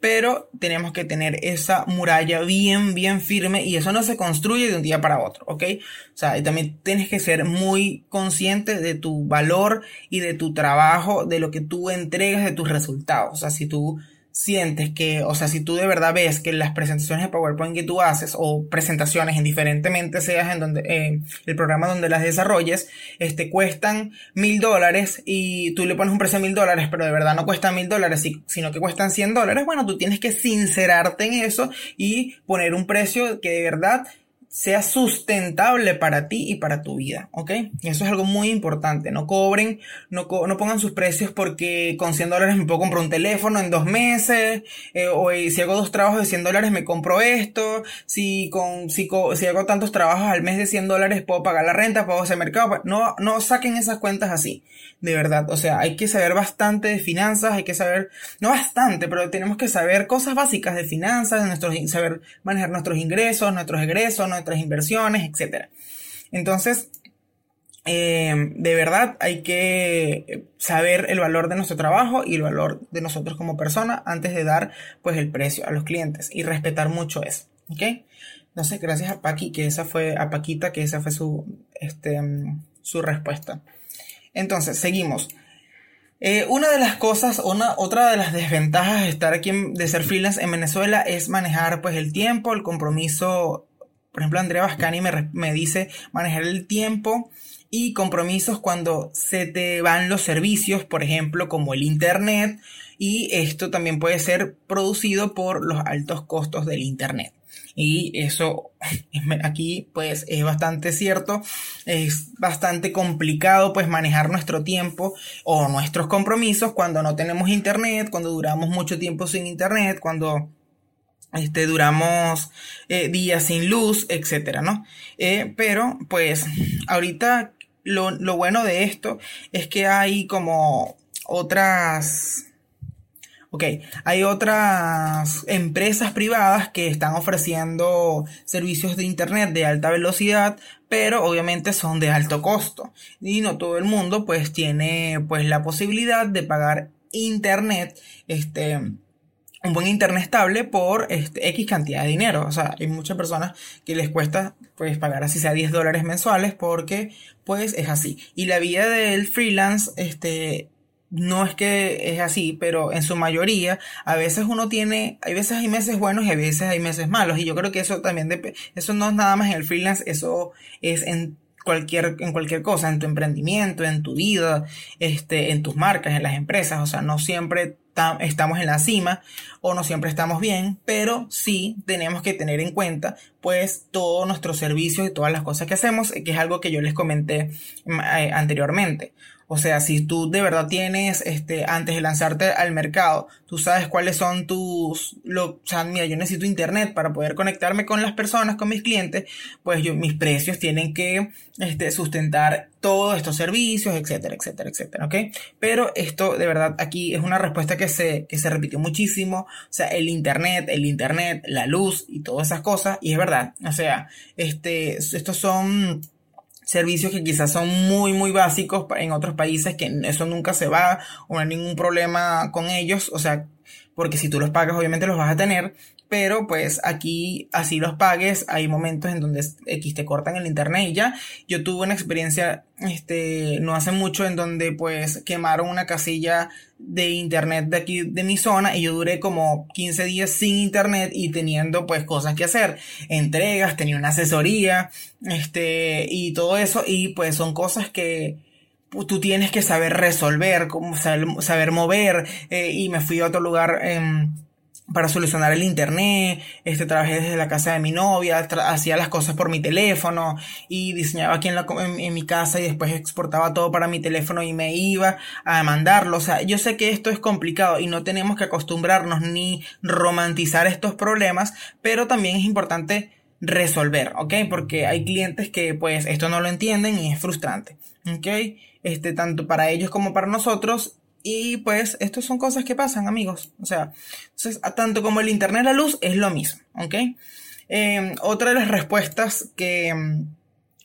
Pero tenemos que tener esa muralla bien, bien firme y eso no se construye de un día para otro, ¿ok? O sea, y también tienes que ser muy consciente de tu valor y de tu trabajo, de lo que tú entregas, de tus resultados. O sea, si tú sientes que, o sea, si tú de verdad ves que las presentaciones de PowerPoint que tú haces o presentaciones indiferentemente seas en donde, eh, el programa donde las desarrolles, este, cuestan mil dólares y tú le pones un precio de mil dólares, pero de verdad no cuestan mil dólares, sino que cuestan 100 dólares, bueno, tú tienes que sincerarte en eso y poner un precio que de verdad sea sustentable para ti y para tu vida, ¿ok? Eso es algo muy importante. No cobren, no, no pongan sus precios porque con 100 dólares me puedo comprar un teléfono en dos meses, eh, o si hago dos trabajos de 100 dólares me compro esto, si, con, si, si hago tantos trabajos al mes de 100 dólares puedo pagar la renta, puedo hacer mercado. No, no saquen esas cuentas así, de verdad. O sea, hay que saber bastante de finanzas, hay que saber, no bastante, pero tenemos que saber cosas básicas de finanzas, de nuestros, saber manejar nuestros ingresos, nuestros egresos, inversiones, etcétera. Entonces, eh, de verdad hay que saber el valor de nuestro trabajo y el valor de nosotros como persona antes de dar pues el precio a los clientes y respetar mucho eso, ¿ok? Entonces, gracias a Paqui, que esa fue, a Paquita, que esa fue su, este, su respuesta. Entonces, seguimos. Eh, una de las cosas, una, otra de las desventajas de estar aquí, de ser freelance en Venezuela es manejar pues el tiempo, el compromiso por ejemplo, Andrea Bascani me, dice manejar el tiempo y compromisos cuando se te van los servicios, por ejemplo, como el Internet, y esto también puede ser producido por los altos costos del Internet. Y eso aquí pues es bastante cierto, es bastante complicado pues manejar nuestro tiempo o nuestros compromisos cuando no tenemos internet, cuando duramos mucho tiempo sin internet, cuando este, duramos eh, días sin luz, etcétera, ¿no? Eh, pero, pues, ahorita lo, lo bueno de esto es que hay como otras Ok, hay otras empresas privadas que están ofreciendo servicios de Internet de alta velocidad, pero obviamente son de alto costo. Y no todo el mundo pues tiene pues la posibilidad de pagar Internet, este, un buen internet estable por este, X cantidad de dinero. O sea, hay muchas personas que les cuesta pues pagar así sea 10 dólares mensuales porque pues es así. Y la vida del freelance, este, no es que es así, pero en su mayoría, a veces uno tiene, hay veces hay meses buenos y a veces hay meses malos. Y yo creo que eso también, eso no es nada más en el freelance, eso es en cualquier, en cualquier cosa, en tu emprendimiento, en tu vida, este, en tus marcas, en las empresas. O sea, no siempre estamos en la cima o no siempre estamos bien, pero sí tenemos que tener en cuenta pues todos nuestros servicios y todas las cosas que hacemos, que es algo que yo les comenté mm, eh, anteriormente. O sea, si tú de verdad tienes, este, antes de lanzarte al mercado, tú sabes cuáles son tus, lo, o sea, mira, yo necesito internet para poder conectarme con las personas, con mis clientes, pues yo, mis precios tienen que, este, sustentar todos estos servicios, etcétera, etcétera, etcétera, ¿ok? Pero esto, de verdad, aquí es una respuesta que se, que se repitió muchísimo, o sea, el internet, el internet, la luz y todas esas cosas, y es verdad, o sea, este, estos son, servicios que quizás son muy muy básicos en otros países que eso nunca se va o no hay ningún problema con ellos, o sea, porque si tú los pagas obviamente los vas a tener, pero pues aquí así los pagues, hay momentos en donde X te cortan el internet y ya. Yo tuve una experiencia este no hace mucho en donde pues quemaron una casilla de internet de aquí de mi zona y yo duré como 15 días sin internet y teniendo pues cosas que hacer, entregas, tenía una asesoría, este y todo eso y pues son cosas que tú tienes que saber resolver, saber, mover eh, y me fui a otro lugar para solucionar el internet, este, trabajé desde la casa de mi novia, hacía las cosas por mi teléfono y diseñaba aquí en, la, en, mi casa y después exportaba todo para mi teléfono y me iba a mandarlo. O sea, yo sé que esto es complicado y no tenemos que acostumbrarnos ni romantizar estos problemas, pero también es importante resolver, ¿ok? Porque hay clientes que pues esto no lo entienden y es frustrante, ¿ok? Este, tanto para ellos como para nosotros y pues, estas son cosas que pasan, amigos. O sea, entonces, tanto como el Internet, la luz es lo mismo, ¿ok? Em, otra de las respuestas que,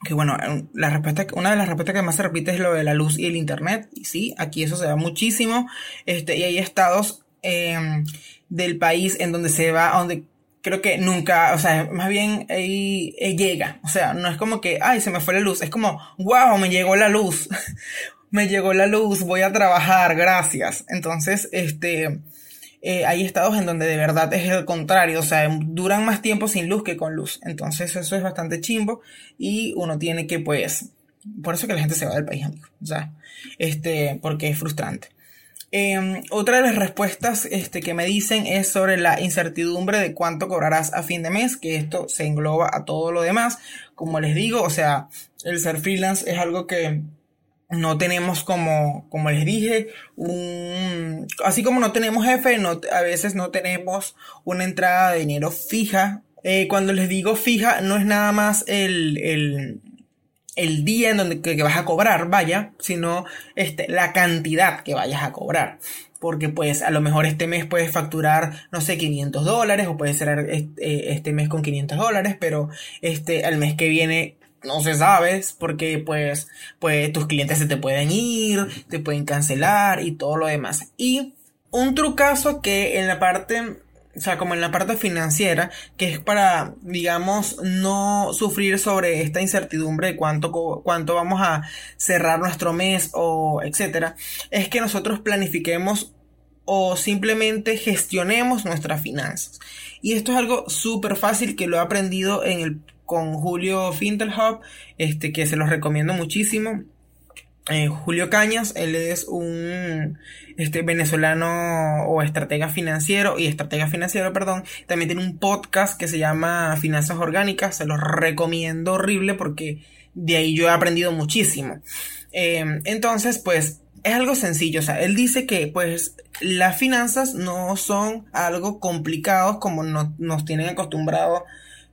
que bueno, la respuesta, una de las respuestas que más se repite es lo de la luz y el Internet. Y sí, aquí eso se da muchísimo. Este, y hay estados em, del país en donde se va, donde creo que nunca, o sea, más bien ahí llega. O sea, no es como que, ay, se me fue la luz. Es como, wow, me llegó la luz. me llegó la luz, voy a trabajar, gracias. Entonces, este, eh, hay estados en donde de verdad es el contrario, o sea, duran más tiempo sin luz que con luz. Entonces, eso es bastante chimbo y uno tiene que, pues, por eso que la gente se va del país, amigo. O sea, este, porque es frustrante. Em, otra de las respuestas este, que me dicen es sobre la incertidumbre de cuánto cobrarás a fin de mes, que esto se engloba a todo lo demás. Como les digo, o sea, el ser freelance es algo que no tenemos como, como les dije, un, así como no tenemos jefe, no, a veces no tenemos una entrada de dinero fija. Eh, cuando les digo fija, no es nada más el, el, el día en donde que, vas a cobrar, vaya, sino este, la cantidad que vayas a cobrar. Porque pues a lo mejor este mes puedes facturar, no sé, 500 dólares o puedes cerrar este, este mes con 500 dólares, pero este, al mes que viene no se sabe, porque pues, pues tus clientes se te pueden ir, te pueden cancelar y todo lo demás. Y un trucazo que en la parte, o sea, como en la parte financiera, que es para, digamos, no sufrir sobre esta incertidumbre de cuánto, cuánto vamos a cerrar nuestro mes o etcétera, es que nosotros planifiquemos o simplemente gestionemos nuestras finanzas. Y esto es algo súper fácil que lo he aprendido en el con Julio Fintelhub, este, que se los recomiendo muchísimo. Eh, Julio Cañas, él es un este, venezolano o estratega financiero y estratega financiero, perdón. También tiene un podcast que se llama Finanzas Orgánicas, se los recomiendo horrible porque de ahí yo he aprendido muchísimo. Eh, entonces, pues es algo sencillo, o sea, él dice que pues las finanzas no son algo complicado como nos tienen acostumbrados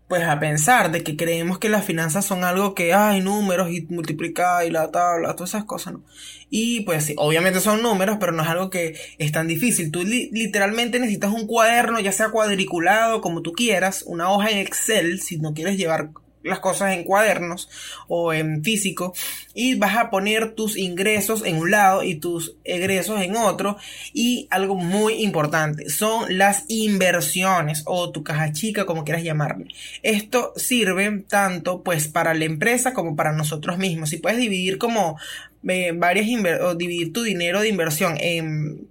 pues a pensar de que creemos que las finanzas son algo que hay números y multiplicar y la tabla, todas esas cosas, ¿no? Y pues sí, obviamente son números, pero no es algo que es tan difícil. Tú literalmente necesitas un cuaderno, ya sea cuadriculado, como tú quieras, una hoja en Excel, si no quieres llevar las cosas en cuadernos o en físico y vas a poner tus ingresos en un lado y tus egresos en otro. Y algo muy importante son las inversiones o tu caja chica como quieras llamarle. Esto sirve tanto pues para la empresa como para nosotros mismos. Si puedes dividir como eh, varias o dividir tu dinero de inversión en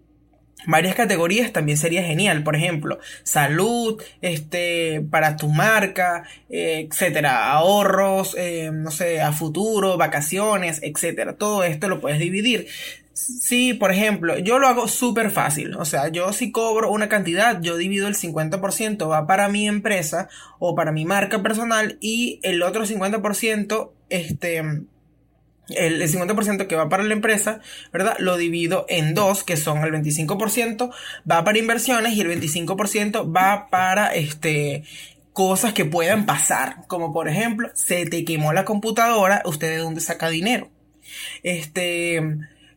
varias categorías también sería genial. Por ejemplo, salud, este, para tu marca, eh, etcétera, ahorros, eh, no sé, a futuro, vacaciones, etcétera. Todo esto lo puedes dividir. Sí, por ejemplo, yo lo hago súper fácil. O sea, yo si cobro una cantidad, yo divido el 50% va para mi empresa o para mi marca personal y el otro 50%, este, el, 50% que va para la empresa, ¿verdad? Lo divido en dos, que son el 25% va para inversiones y el 25% va para este cosas que puedan pasar, como por ejemplo, se te quemó la computadora, ¿usted de dónde saca dinero? Este,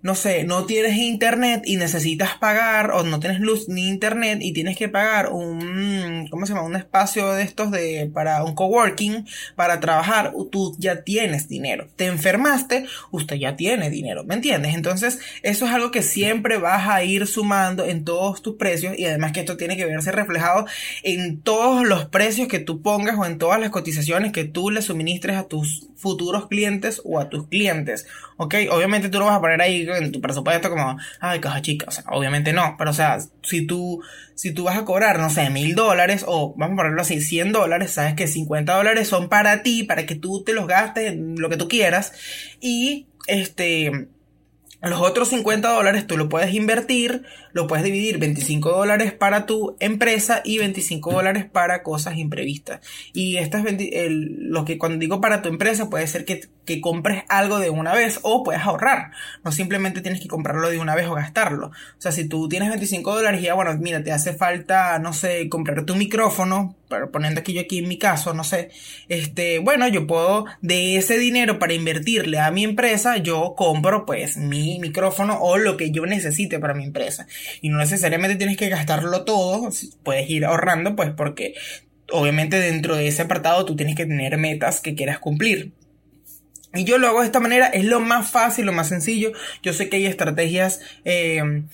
no sé, no tienes internet y necesitas pagar, o no tienes luz ni internet y tienes que pagar un, ¿cómo se llama? Un espacio de estos de, para un coworking, para trabajar, tú ya tienes dinero. Te enfermaste, usted ya tiene dinero, ¿me entiendes? Entonces, eso es algo que siempre vas a ir sumando en todos tus precios y además que esto tiene que verse reflejado en todos los precios que tú pongas o en todas las cotizaciones que tú le suministres a tus futuros clientes o a tus clientes, ¿ok? Obviamente tú lo vas a poner ahí en tu presupuesto como, ay, caja chica, o sea, obviamente no, pero o sea, si tú, si tú vas a cobrar, no sé, mil dólares o vamos a ponerlo así, 100 dólares, sabes que 50 dólares son para ti, para que tú te los gastes en lo que tú quieras y este los otros 50 dólares tú lo puedes invertir, lo puedes dividir 25 dólares para tu empresa y 25 dólares para cosas imprevistas. Y estas lo que cuando digo para tu empresa puede ser que, que, compres algo de una vez o puedes ahorrar. No simplemente tienes que comprarlo de una vez o gastarlo. O sea, si tú tienes 25 dólares y ya, bueno, mira, te hace falta, no sé, comprar tu micrófono, poniendo aquí yo aquí en mi caso, no sé, este, bueno, yo puedo de ese dinero para invertirle a mi empresa, yo compro pues mi micrófono o lo que yo necesite para mi empresa. Y no necesariamente tienes que gastarlo todo, puedes ir ahorrando pues porque obviamente dentro de ese apartado tú tienes que tener metas que quieras cumplir. Y yo lo hago de esta manera, es lo más fácil, lo más sencillo. Yo sé que hay estrategias eh,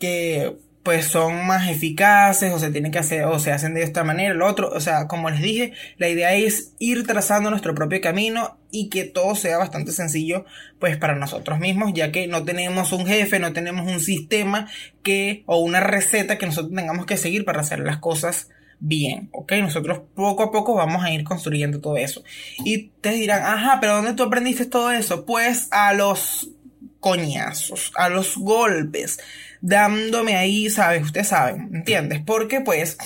que pues son más eficaces o se tienen que hacer o se hacen de esta manera, lo otro, o sea, como les dije, la idea es ir trazando nuestro propio camino y que todo sea bastante sencillo pues para nosotros mismos, ya que no tenemos un jefe, no tenemos un sistema que o una receta que nosotros tengamos que seguir para hacer las cosas bien, ¿ok? Nosotros poco a poco vamos a ir construyendo todo eso. Y te dirán, ajá, pero ¿dónde tú aprendiste todo eso? Pues a los coñazos, a los golpes, dándome ahí, ¿sabes? Ustedes saben, ¿entiendes? Porque pues,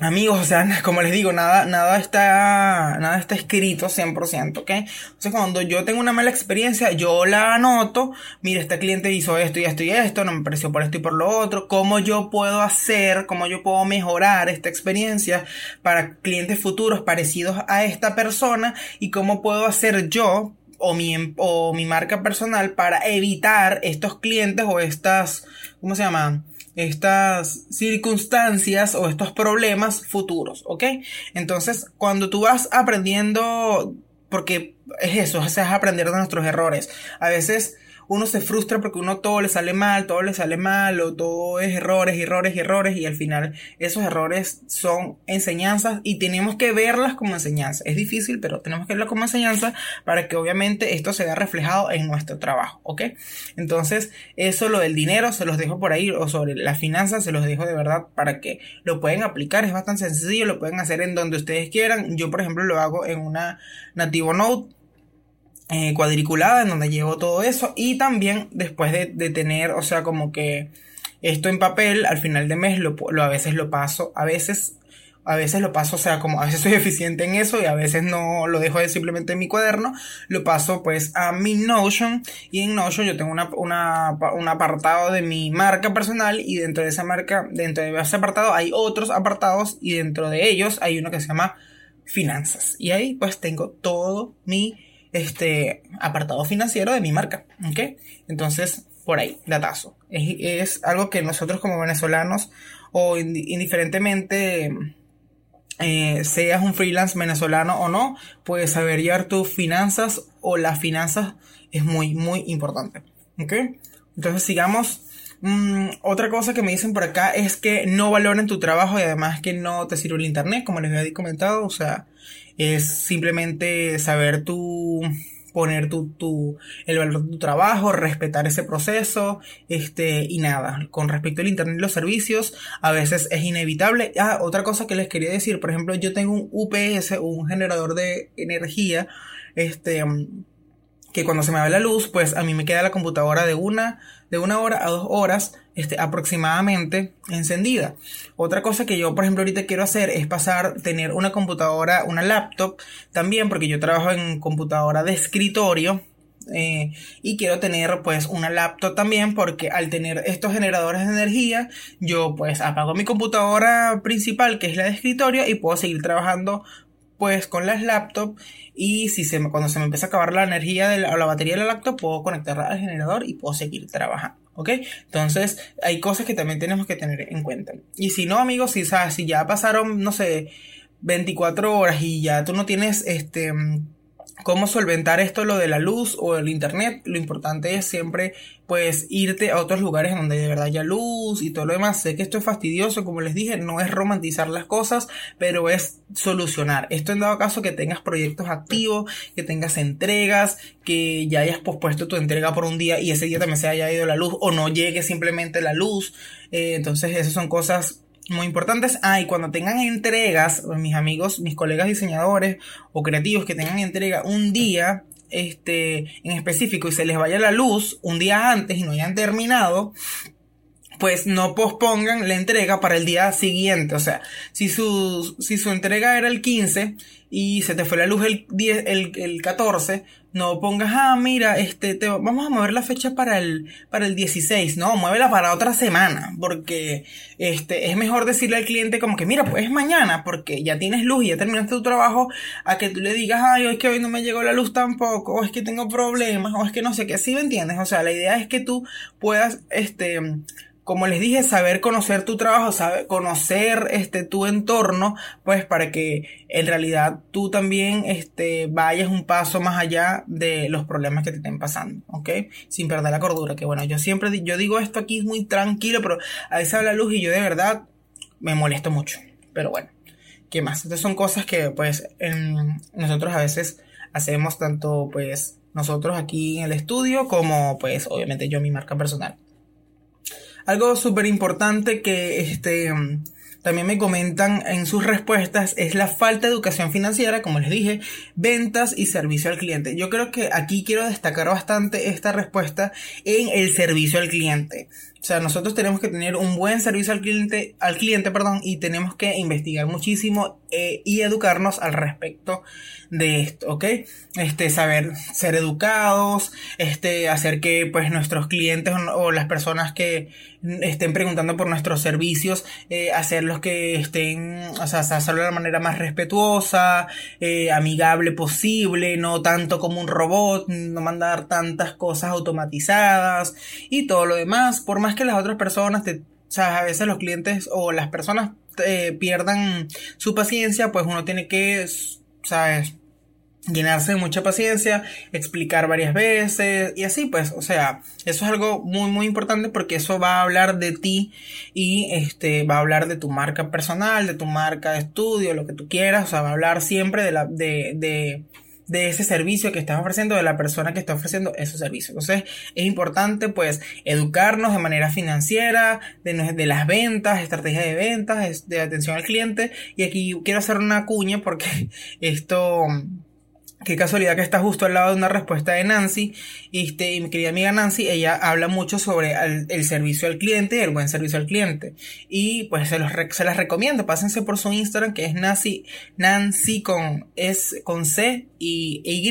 amigos, o sea, como les digo, nada, nada está, nada está escrito 100%, ¿ok? Entonces cuando yo tengo una mala experiencia, yo la anoto, mire, este cliente hizo esto y esto y esto, no me pareció por esto y por lo otro, ¿cómo yo puedo hacer, cómo yo puedo mejorar esta experiencia para clientes futuros parecidos a esta persona y cómo puedo hacer yo o mi, em, o mi marca personal para evitar estos clientes o estas, ¿cómo se llaman? Estas circunstancias o estos problemas futuros, ¿ok? Entonces, cuando tú vas aprendiendo, porque es eso, es aprender de nuestros errores. A veces uno se frustra porque uno todo le sale mal, todo le sale mal, o todo es errores, errores, errores, y al final esos errores son enseñanzas y tenemos que verlas como enseñanza. Es difícil, pero tenemos que verlas como enseñanza para que obviamente esto se vea reflejado en nuestro trabajo, ¿ok? Entonces, eso lo del dinero se los dejo por ahí, o sobre las finanzas se los dejo de verdad para que lo pueden aplicar, es bastante sencillo, lo pueden hacer en donde ustedes quieran. Yo, por ejemplo, lo hago en una Nativo Note eh, cuadriculada en donde llevo todo eso. Y también después de, tener, o sea, como que esto en papel al final de mes lo, a veces lo paso, a veces a veces lo paso, o sea, como a veces soy eficiente en eso y a veces no lo dejo de simplemente en mi cuaderno, lo paso pues a mi Notion. Y en Notion yo tengo una, una, un apartado de mi marca personal y dentro de esa marca, dentro de ese apartado hay otros apartados y dentro de ellos hay uno que se llama finanzas. Y ahí pues tengo todo mi este apartado financiero de mi marca. ¿Ok? Entonces, por ahí, datazo. Es, es algo que nosotros como venezolanos o indiferentemente eh, seas un freelance venezolano o no, puedes saber llevar tus finanzas o las finanzas es muy, muy importante. ¿Ok? Entonces sigamos. Mm, otra cosa que me dicen por acá es que no valoren tu trabajo y además que no te sirve el internet, como les había comentado. O sea, es simplemente saber tu poner tu, tu, el valor de tu trabajo, respetar ese proceso, este, y nada. Con respecto al internet y los servicios, a veces es inevitable. Ah, otra cosa que les quería decir, por ejemplo, yo tengo un UPS, un generador de energía, este, que cuando se me va la luz, pues a mí me queda la computadora de una, de una hora a dos horas este, aproximadamente encendida. Otra cosa que yo, por ejemplo, ahorita quiero hacer es pasar, tener una computadora, una laptop también, porque yo trabajo en computadora de escritorio. eh, y quiero tener pues una laptop también porque al tener estos generadores de energía yo pues apago mi computadora principal que es la de escritorio y puedo seguir trabajando pues con las laptops y si se me, cuando se me empieza a acabar la energía de la, la batería de la laptop puedo conectarla al generador y puedo seguir trabajando. ¿Ok? Entonces, hay cosas que también tenemos que tener en cuenta. Y si no, amigos, si, si ya pasaron, no sé, 24 horas y ya tú no tienes este cómo solventar esto lo de la luz o el internet lo importante es siempre pues irte a otros lugares donde de verdad haya luz y todo lo demás. Sé que esto es fastidioso como les dije no es romantizar las cosas pero es solucionar. Esto en dado caso que tengas proyectos activos que tengas entregas que ya hayas pospuesto tu entrega por un día y ese día también se haya ido la luz o no llegue simplemente la luz eh, entonces esas son cosas muy importantes. Ah, y cuando tengan entregas, mis amigos, mis colegas diseñadores o creativos que tengan entrega un día este, en específico y se les vaya la luz un día antes y no hayan terminado, pues no pospongan la entrega para el día siguiente. O sea, si su, si su entrega era el 15 y se te fue la luz el, 10, el, el 14, no pongas, ah, mira, este, te, vamos a mover la fecha para el, para el 16. No, muévela para otra semana. Porque, este, es mejor decirle al cliente como que, mira, pues es mañana, porque ya tienes luz y ya terminaste tu trabajo, a que tú le digas, ay, es que hoy no me llegó la luz tampoco, o es que tengo problemas, o es que no sé qué, ¿sí me entiendes? O sea, la idea es que tú puedas, este, como les dije, saber conocer tu trabajo, saber conocer este tu entorno, pues para que en realidad tú también este vayas un paso más allá de los problemas que te estén pasando, ¿ok? Sin perder la cordura, que bueno, yo siempre yo digo esto aquí muy tranquilo, pero a veces habla luz y yo de verdad me molesto mucho. Pero bueno, ¿qué más? Estas son cosas que pues nosotros a veces hacemos tanto pues nosotros aquí en el estudio como pues obviamente yo mi marca personal. Algo súper importante que este, también me comentan en sus respuestas es la falta de educación financiera, como les dije, ventas y servicio al cliente. Yo creo que aquí quiero destacar bastante esta respuesta en el servicio al cliente. O sea, nosotros tenemos que tener un buen servicio al cliente, al cliente, perdón, y tenemos que investigar muchísimo eh, y educarnos al respecto de esto, ¿ok? Este, saber ser educados, este, hacer que pues nuestros clientes o, las personas que estén preguntando por nuestros servicios, eh, hacerlos que estén, o sea, hacerlo de la manera más respetuosa, eh, amigable posible, no tanto como un robot, no mandar tantas cosas automatizadas y todo lo demás, por más que las otras personas te, o sea, a veces los clientes o las personas eh, pierdan su paciencia, pues uno tiene que, ¿sabes? llenarse de mucha paciencia, explicar varias veces y así pues, o sea, eso es algo muy muy importante porque eso va a hablar de ti y este va a hablar de tu marca personal, de tu marca de estudio, lo que tú quieras, o sea, va a hablar siempre de la de, de de ese servicio que estás ofreciendo, de la persona que está ofreciendo ese servicio. Entonces, es importante pues educarnos de manera financiera, de, de las ventas, estrategia de ventas, de atención al cliente. Y aquí quiero hacer una cuña porque esto Qué casualidad que está justo al lado de una respuesta de Nancy. Este, y mi querida amiga Nancy, ella habla mucho sobre el, servicio al cliente y el buen servicio al cliente. Y pues se, los, se las recomiendo. Pásense por su Instagram, que es Nancy, Nancy con, es, con C y Y,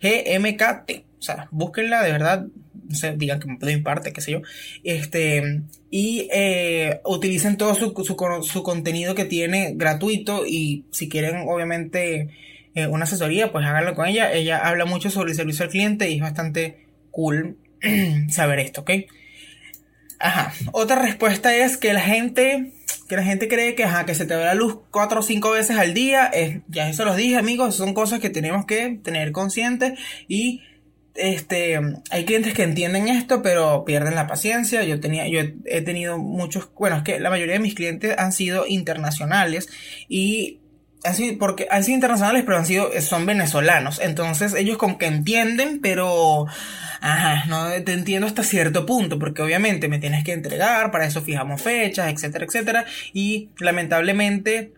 G-M-K-T. O sea, búsquenla de verdad. No sé, digan que me doy parte, qué sé yo. Este, y eh, utilicen todo su, su contenido que tiene gratuito. Y si quieren, obviamente, eh, una asesoría, pues háganlo con ella. Ella habla mucho sobre el servicio al cliente y es bastante cool saber esto, ¿ok? Ajá. Otra respuesta es que la gente, que la gente cree que, ajá, que se te ve la luz cuatro o cinco veces al día. Es, ya eso los dije, amigos, son cosas que tenemos que tener conscientes y este, hay clientes que entienden esto, pero pierden la paciencia. Yo tenía, yo he tenido muchos, bueno, es que la mayoría de mis clientes han sido internacionales y así, porque han sido internacionales, pero han sido, son venezolanos. Entonces ellos como que entienden, pero, ajá, no te entiendo hasta cierto punto, porque obviamente me tienes que entregar, para eso fijamos fechas, etcétera, etcétera. Y lamentablemente,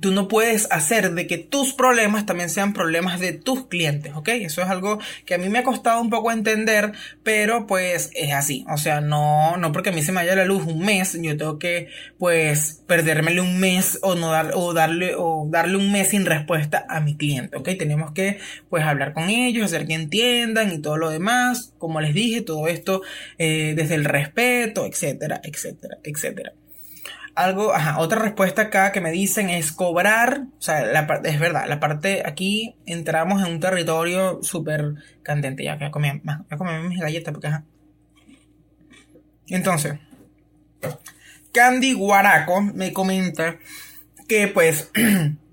tú no puedes hacer de que tus problemas también sean problemas de tus clientes, ¿ok? Eso es algo que a mí me ha costado un poco entender, pero pues es así. O sea, no, no porque a mí se me vaya la luz un mes, yo tengo que pues perdérmele un mes o no dar, o darle, o darle un mes sin respuesta a mi cliente, ¿ok? Tenemos que pues hablar con ellos, hacer que entiendan y todo lo demás. Como les dije, todo esto eh, desde el respeto, etcétera, etcétera, etcétera algo, ajá, otra respuesta acá que me dicen es cobrar, o sea, la es verdad, la parte aquí entramos en un territorio súper candente, ya que a comer, a comer mis galletas porque ajá. Entonces, Candy Guaraco me comenta que pues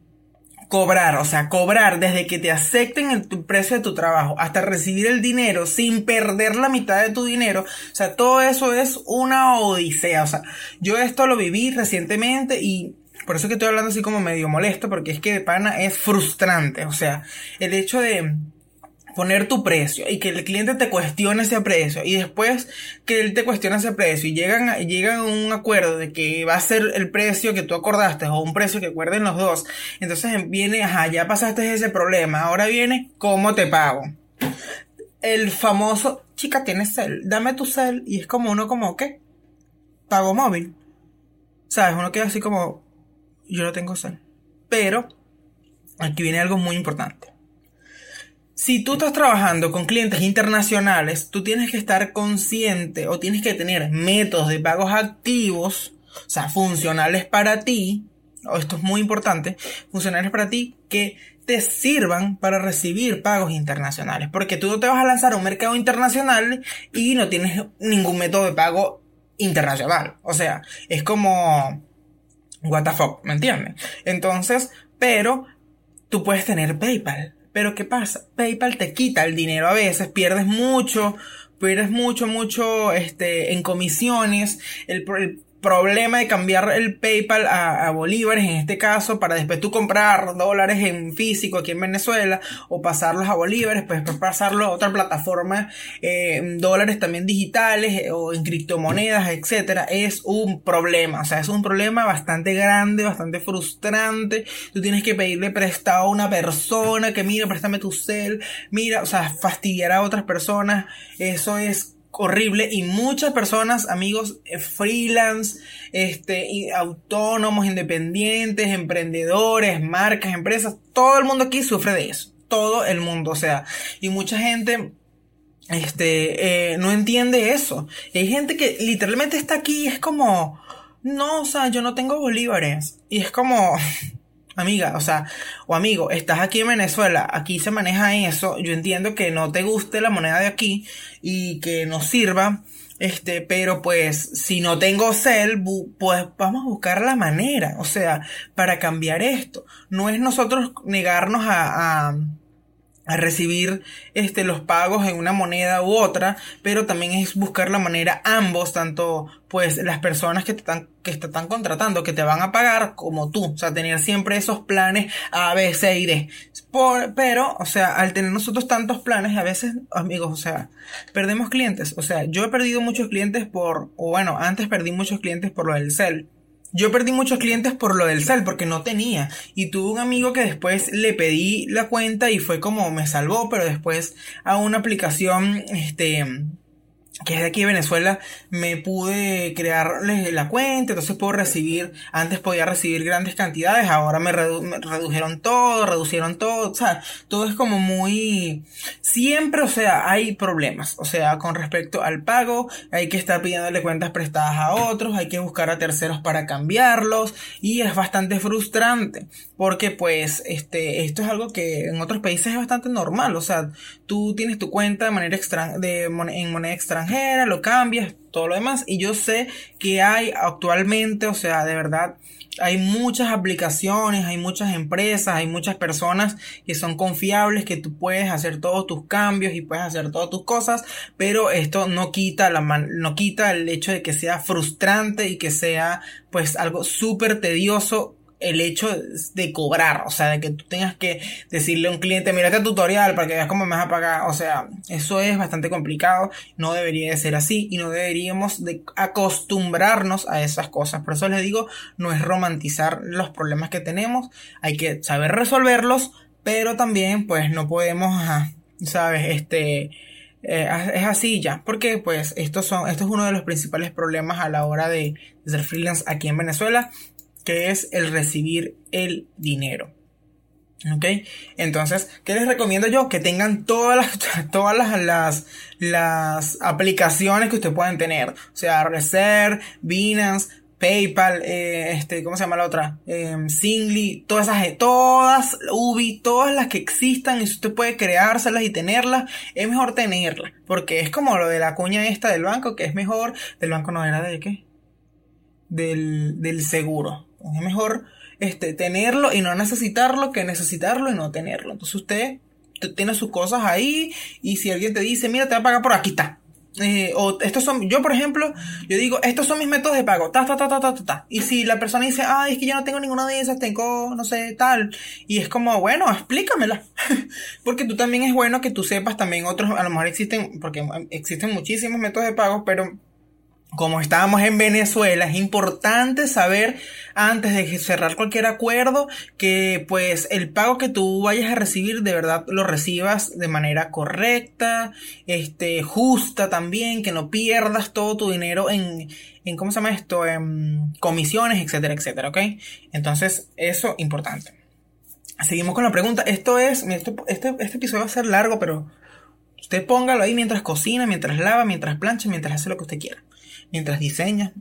cobrar, o sea, cobrar desde que te acepten el precio de tu trabajo hasta recibir el dinero sin perder la mitad de tu dinero, o sea, todo eso es una odisea, o sea, yo esto lo viví recientemente y por eso que estoy hablando así como medio molesto, porque es que de pana es frustrante, o sea, el hecho de poner tu precio y que el cliente te cuestione ese precio y después que él te cuestione ese precio y llegan a, llegan un acuerdo de que va a ser el precio que tú acordaste o un precio que acuerden los dos, entonces viene, ajá, ya pasaste ese problema, ahora viene, ¿cómo te pago? El famoso, chica, tienes cel, dame tu cel y es como uno como, ¿qué? Pago móvil. ¿Sabes? Uno queda así como, yo no tengo cel. Pero, aquí viene algo muy importante si tú estás trabajando con clientes internacionales, tú tienes que estar consciente o tienes que tener métodos de pagos activos, o sea, funcionales para ti, o esto es muy importante, funcionales para ti que te sirvan para recibir pagos internacionales. Porque tú no te vas a lanzar a un mercado internacional y no tienes ningún método de pago internacional. O sea, es como... What the fuck, ¿me entiendes? Entonces, pero tú puedes tener PayPal pero ¿qué pasa? PayPal te quita el dinero a veces, pierdes mucho, pierdes mucho, mucho este, en comisiones. El, el problema de cambiar el PayPal a, bolívares en este caso para después tú comprar dólares en físico aquí en Venezuela o pasarlos a bolívares, pues pasarlo a otra plataforma, eh, dólares también digitales eh, o en criptomonedas, etcétera, es un problema. O sea, es un problema bastante grande, bastante frustrante. Tú tienes que pedirle prestado a una persona que mira, préstame tu cel, mira, o sea, fastidiar a otras personas. Eso es horrible y muchas personas, amigos, eh, freelance, este, autónomos, independientes, emprendedores, marcas, empresas, todo el mundo aquí sufre de eso. Todo el mundo, o sea, y mucha gente este, eh, no entiende eso. Y hay gente que literalmente está aquí y es como, no, o sea, yo no tengo bolívares. Y es como, amiga, o sea, o amigo, estás aquí en Venezuela, aquí se maneja eso, yo entiendo que no te guste la moneda de aquí y que no sirva, este, pero pues si no tengo cel, pues vamos a buscar la manera, o sea, para cambiar esto. No es nosotros negarnos a, a a recibir este los pagos en una moneda u otra, pero también es buscar la manera ambos, tanto pues las personas que te están que te están contratando, que te van a pagar como tú, o sea, tener siempre esos planes A, B, C y D. pero, o sea, al tener nosotros tantos planes, a veces, amigos, o sea, perdemos clientes, o sea, yo he perdido muchos clientes por, o bueno, antes perdí muchos clientes por lo del cel yo perdí muchos clientes por lo del cel, porque no tenía. Y tuve un amigo que después le pedí la cuenta y fue como me salvó, pero después a una aplicación, este, que es de aquí de Venezuela, me pude crearles la cuenta, entonces puedo recibir, antes podía recibir grandes cantidades, ahora me, redujeron todo, reducieron todo, o sea, todo es como muy, siempre, o sea, hay problemas, o sea, con respecto al pago, hay que estar pidiéndole cuentas prestadas a otros, hay que buscar a terceros para cambiarlos, y es bastante frustrante, porque pues, este, esto es algo que en otros países es bastante normal, o sea, tú tienes tu cuenta de manera extra, de, en moneda extranjera, lo cambias, todo lo demás. Y yo sé que hay actualmente, o sea, de verdad, hay muchas aplicaciones, hay muchas empresas, hay muchas personas que son confiables, que tú puedes hacer todos tus cambios y puedes hacer todas tus cosas, pero esto no quita la no quita el hecho de que sea frustrante y que sea pues algo súper tedioso el hecho de cobrar, o sea, de que tú tengas que decirle a un cliente, mira este tutorial para que veas cómo me vas a pagar, o sea, eso es bastante complicado, no debería de ser así y no deberíamos de acostumbrarnos a esas cosas. Por eso les digo, no es romantizar los problemas que tenemos, hay que saber resolverlos, pero también pues no podemos, sabes, este eh, es así ya, porque pues estos son, esto es uno de los principales problemas a la hora de, ser freelance aquí en Venezuela, que es el recibir el dinero. ¿Ok? Entonces, ¿qué les recomiendo yo? Que tengan todas las, todas las, las, las aplicaciones que ustedes pueden tener. O sea, Reserve, Binance, PayPal, eh, este, ¿cómo se llama la otra? Eh, Singly, todas esas, todas, Ubi, todas las que existan y si usted puede creárselas y tenerlas, es mejor tenerlas, porque es como lo de la cuña esta del banco, que es mejor, del banco no era de qué? Del, del seguro. Es mejor, este, tenerlo y no necesitarlo que necesitarlo y no tenerlo. Entonces usted tiene sus cosas ahí y si alguien te dice, mira, te va a pagar por aquí está eh, o estos son, yo por ejemplo, yo digo, estos son mis métodos de pago, ta, ta, ta, ta, ta, ta, Y si la persona dice, ay, es que yo no tengo ninguna de esas, tengo, no sé, tal. Y es como, bueno, explícamela. porque tú también es bueno que tú sepas también otros, a lo mejor existen, porque existen muchísimos métodos de pago, pero como estábamos en Venezuela, es importante saber antes de cerrar cualquier acuerdo que pues el pago que tú vayas a recibir de verdad lo recibas de manera correcta, este, justa también, que no pierdas todo tu dinero en, en ¿cómo se llama esto? En comisiones, etcétera, etcétera, ¿ok? Entonces, eso importante. Seguimos con la pregunta. Esto es, este, este episodio va a ser largo, pero usted póngalo ahí mientras cocina, mientras lava, mientras plancha, mientras hace lo que usted quiera mientras diseña.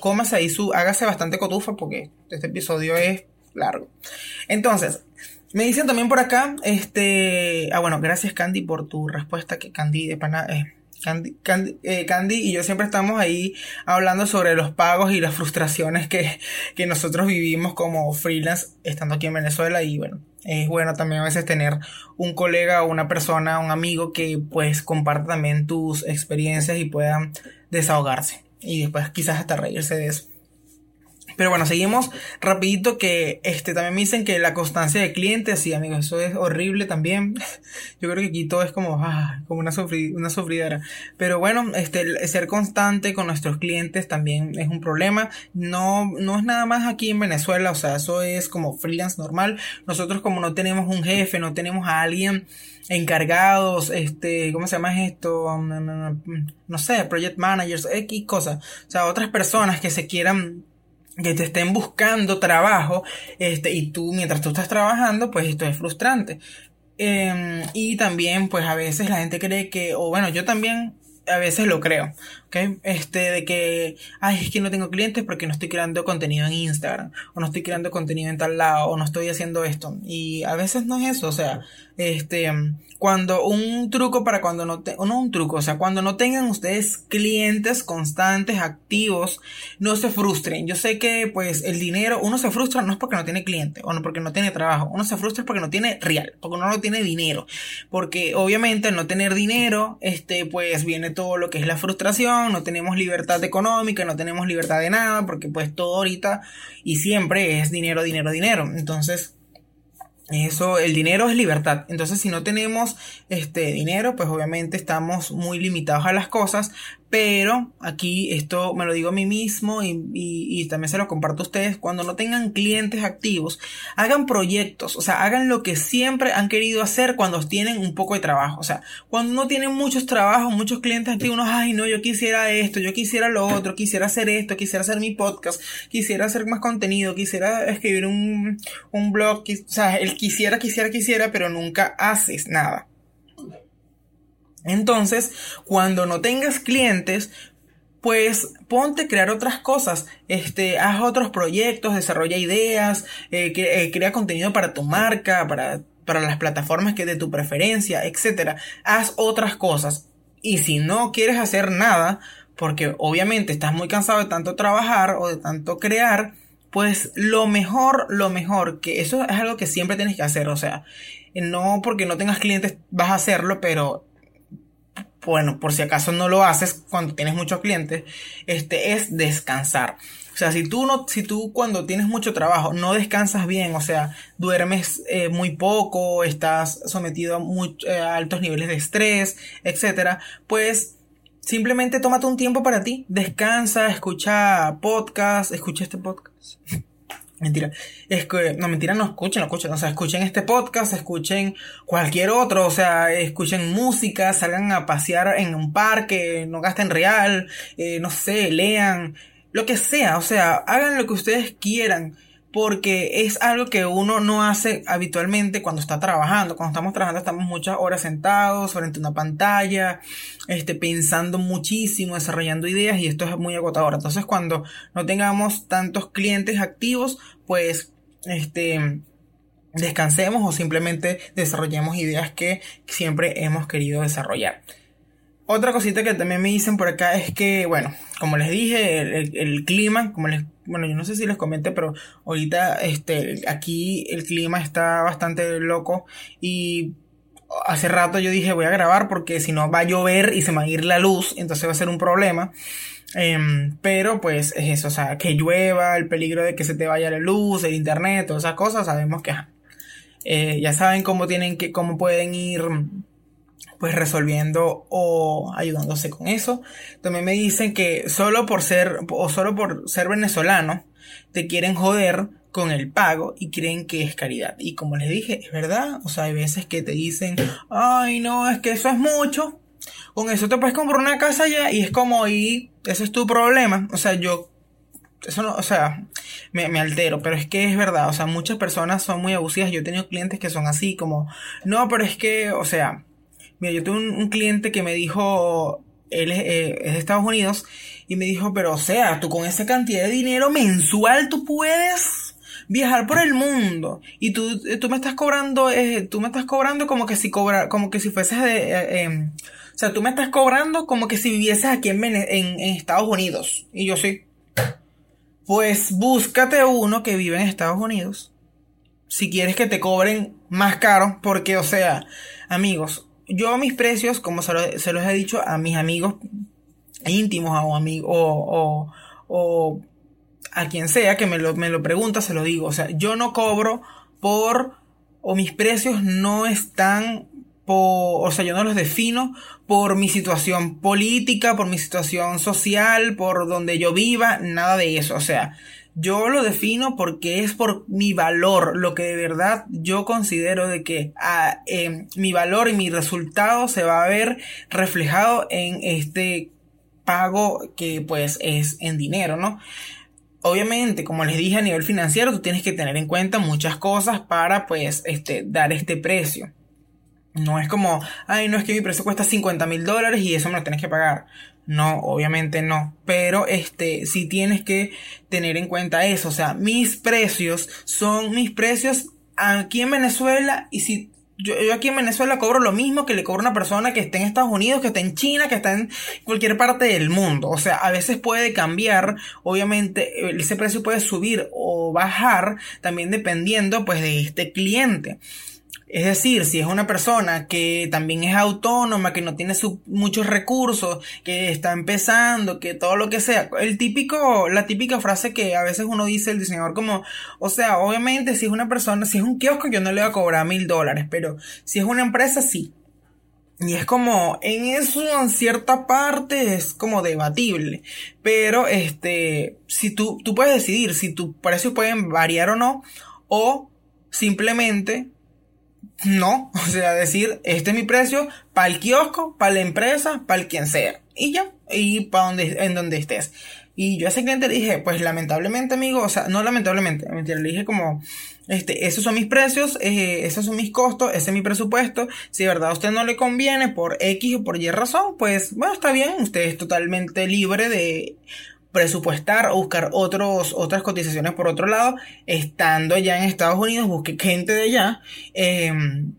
Cómase ahí su, hágase bastante cotufa porque este episodio es largo. Entonces, me dicen también por acá, este, ah bueno, gracias Candy por tu respuesta, que Candy de pana, eh, Candy, eh, Candy, y yo siempre estamos ahí hablando sobre los pagos y las frustraciones que, que nosotros vivimos como freelance estando aquí en Venezuela y bueno, es bueno también a veces tener un colega o una persona, un amigo que pues comparta también tus experiencias y puedan desahogarse y después quizás hasta reírse de eso. Pero bueno, seguimos rapidito que este también me dicen que la constancia de clientes, sí amigos, eso es horrible también. Yo creo que aquí todo es como, ah, como una, una sufridera. Pero bueno, este, ser constante con nuestros clientes también es un problema. No, no es nada más aquí en Venezuela, o sea, eso es como freelance normal. Nosotros como no tenemos un jefe, no tenemos a alguien encargados, este, ¿cómo se llama esto? No sé, project managers, X cosas. O sea, otras personas que se quieran que te estén buscando trabajo, este, y tú, mientras tú estás trabajando, pues esto es frustrante. Em, y también, pues a veces la gente cree que, o bueno, yo también a veces lo creo, ¿ok? Este, de que, ay, es que no tengo clientes porque no estoy creando contenido en Instagram, o no estoy creando contenido en tal lado, o no estoy haciendo esto. Y a veces no es eso, o sea, este, cuando un truco para cuando no, te, no un truco, o sea, cuando no tengan ustedes clientes constantes, activos, no se frustren. Yo sé que pues el dinero, uno se frustra no es porque no tiene cliente o no porque no tiene trabajo, uno se frustra porque no tiene real, porque uno no tiene dinero, porque obviamente al no tener dinero, este, pues viene todo lo que es la frustración, no tenemos libertad económica, no tenemos libertad de nada, porque pues todo ahorita y siempre es dinero, dinero, dinero. Entonces, eso, el dinero es libertad. Entonces, si no tenemos este dinero, pues obviamente estamos muy limitados a las cosas, pero aquí esto me lo digo a mí mismo y, también se lo comparto a ustedes. Cuando no tengan clientes activos, hagan proyectos, o sea, hagan lo que siempre han querido hacer cuando tienen un poco de trabajo. O sea, cuando no tienen muchos trabajos, muchos clientes activos, ay, no, yo quisiera esto, yo quisiera lo otro, quisiera hacer esto, quisiera hacer mi podcast, quisiera hacer más contenido, quisiera escribir un, un blog, o sea, él quisiera, quisiera, quisiera, pero nunca haces nada. Entonces, cuando no tengas clientes, pues ponte a crear otras cosas, este, haz otros proyectos, desarrolla ideas, eh, eh, crea contenido para tu marca, para, para las plataformas que de tu preferencia, etc. Haz otras cosas. Y si no quieres hacer nada, porque obviamente estás muy cansado de tanto trabajar o de tanto crear, pues lo mejor, lo mejor, que eso es algo que siempre tienes que hacer, o sea, no porque no tengas clientes vas a hacerlo, pero bueno, por si acaso no lo haces cuando tienes muchos clientes, este es descansar. O sea, si tú no, si tú cuando tienes mucho trabajo no descansas bien, o sea, duermes eh, muy poco, estás sometido a, eh, a altos niveles de estrés, etcétera, pues simplemente tómate un tiempo para ti, descansa, escucha podcast, escucha este podcast. Mentira. Es que, no, mentira, no escuchen, no escuchen. O sea, escuchen este podcast, escuchen cualquier otro. O sea, escuchen música, salgan a pasear en un parque, no gasten real, eh, no sé, lean, lo que sea. O sea, hagan lo que ustedes quieran porque es algo que uno no hace habitualmente cuando está trabajando. Cuando estamos trabajando estamos muchas horas sentados frente a una pantalla, este, pensando muchísimo, desarrollando ideas y esto es muy agotador. Entonces cuando no tengamos tantos clientes activos, pues, este, descansemos o simplemente desarrollemos ideas que siempre hemos querido desarrollar. Otra cosita que también me dicen por acá es que, bueno, como les dije, el, clima, como les, bueno, yo no sé si les comenté, pero ahorita, este, aquí el clima está bastante loco y hace rato yo dije voy a grabar porque si no va a llover y se va a ir la luz, entonces va a ser un problema. Em, pero pues es eso, o sea, que llueva, el peligro de que se te vaya la luz, el internet, todas esas cosas, sabemos que eh, ya saben cómo tienen que, cómo pueden ir pues resolviendo o ayudándose con eso. También me dicen que solo por ser o solo por ser venezolano te quieren joder con el pago y creen que es caridad. Y como les dije, es verdad, o sea, hay veces que te dicen, "Ay, no, es que eso es mucho." Con eso te puedes comprar una casa ya y es como y ese es tu problema. O sea, yo eso no, o sea, me, me, altero, pero es que es verdad, o sea, muchas personas son muy abusivas, yo he tenido clientes que son así, como, no, pero es que, o sea, Mira, yo tuve un, cliente que me dijo, él eh, es, de Estados Unidos, y me dijo, pero o sea, tú con esa cantidad de dinero mensual tú puedes viajar por el mundo y tú, tú me estás cobrando, eh, tú me estás cobrando como que si cobra, como que si fueses de, eh, em, o sea, tú me estás cobrando como que si vivieses aquí en, en Estados Unidos. Y yo sí. Pues búscate uno que vive en Estados Unidos. Si quieres que te cobren más caro, porque, o sea, amigos, yo mis precios, como se, los he dicho a mis amigos íntimos o, amigos, o, o, a quien sea que me lo, me pregunta, se lo digo. O sea, yo no cobro por, o mis precios no están por, o sea, yo no los defino por mi situación política, por mi situación social, por donde yo viva, nada de eso. O sea, yo lo defino porque es por mi valor, lo que de verdad yo considero de que ah, em, mi valor y mi resultado se va a ver reflejado en este pago que pues es en dinero, ¿no? Obviamente, como les dije a nivel financiero, tú tienes que tener en cuenta muchas cosas para pues este, dar este precio. No es como, ay, no es que mi precio cuesta 50 mil dólares y eso me lo tienes que pagar. No, obviamente no. Pero este, sí tienes que tener en cuenta eso. O sea, mis precios son mis precios aquí en Venezuela. Y si yo, aquí en Venezuela cobro lo mismo que le cobro una persona que esté en Estados Unidos, que esté en China, que está en cualquier parte del mundo. O sea, a veces puede cambiar. Obviamente, ese precio puede subir o bajar también dependiendo pues de este cliente. Es decir, si es una persona que también es autónoma, que no tiene muchos recursos, que está empezando, que todo lo que sea, el típico, la típica frase que a veces uno dice el diseñador como, o sea, obviamente si es una persona, si es un kiosco yo no le voy a cobrar mil dólares, pero si es una empresa sí. Y es como, en eso en cierta parte es como debatible. Pero este, si tú, tú puedes decidir si tus precios pueden variar o no, o simplemente no, o sea, decir, este es mi precio para el kiosco, para la empresa, para quien sea. Y ya, y para donde, en donde estés. Y yo a ese cliente le dije, pues lamentablemente, amigo, o sea, no lamentablemente, mentira, le dije como, este, esos son mis precios, eh, esos son mis costos, ese es mi presupuesto. Si de verdad a usted no le conviene por X o por Y razón, pues, bueno, está bien, usted es totalmente libre de presupuestar o buscar otros, otras cotizaciones por otro lado, estando allá en Estados Unidos, busque gente de allá. Em,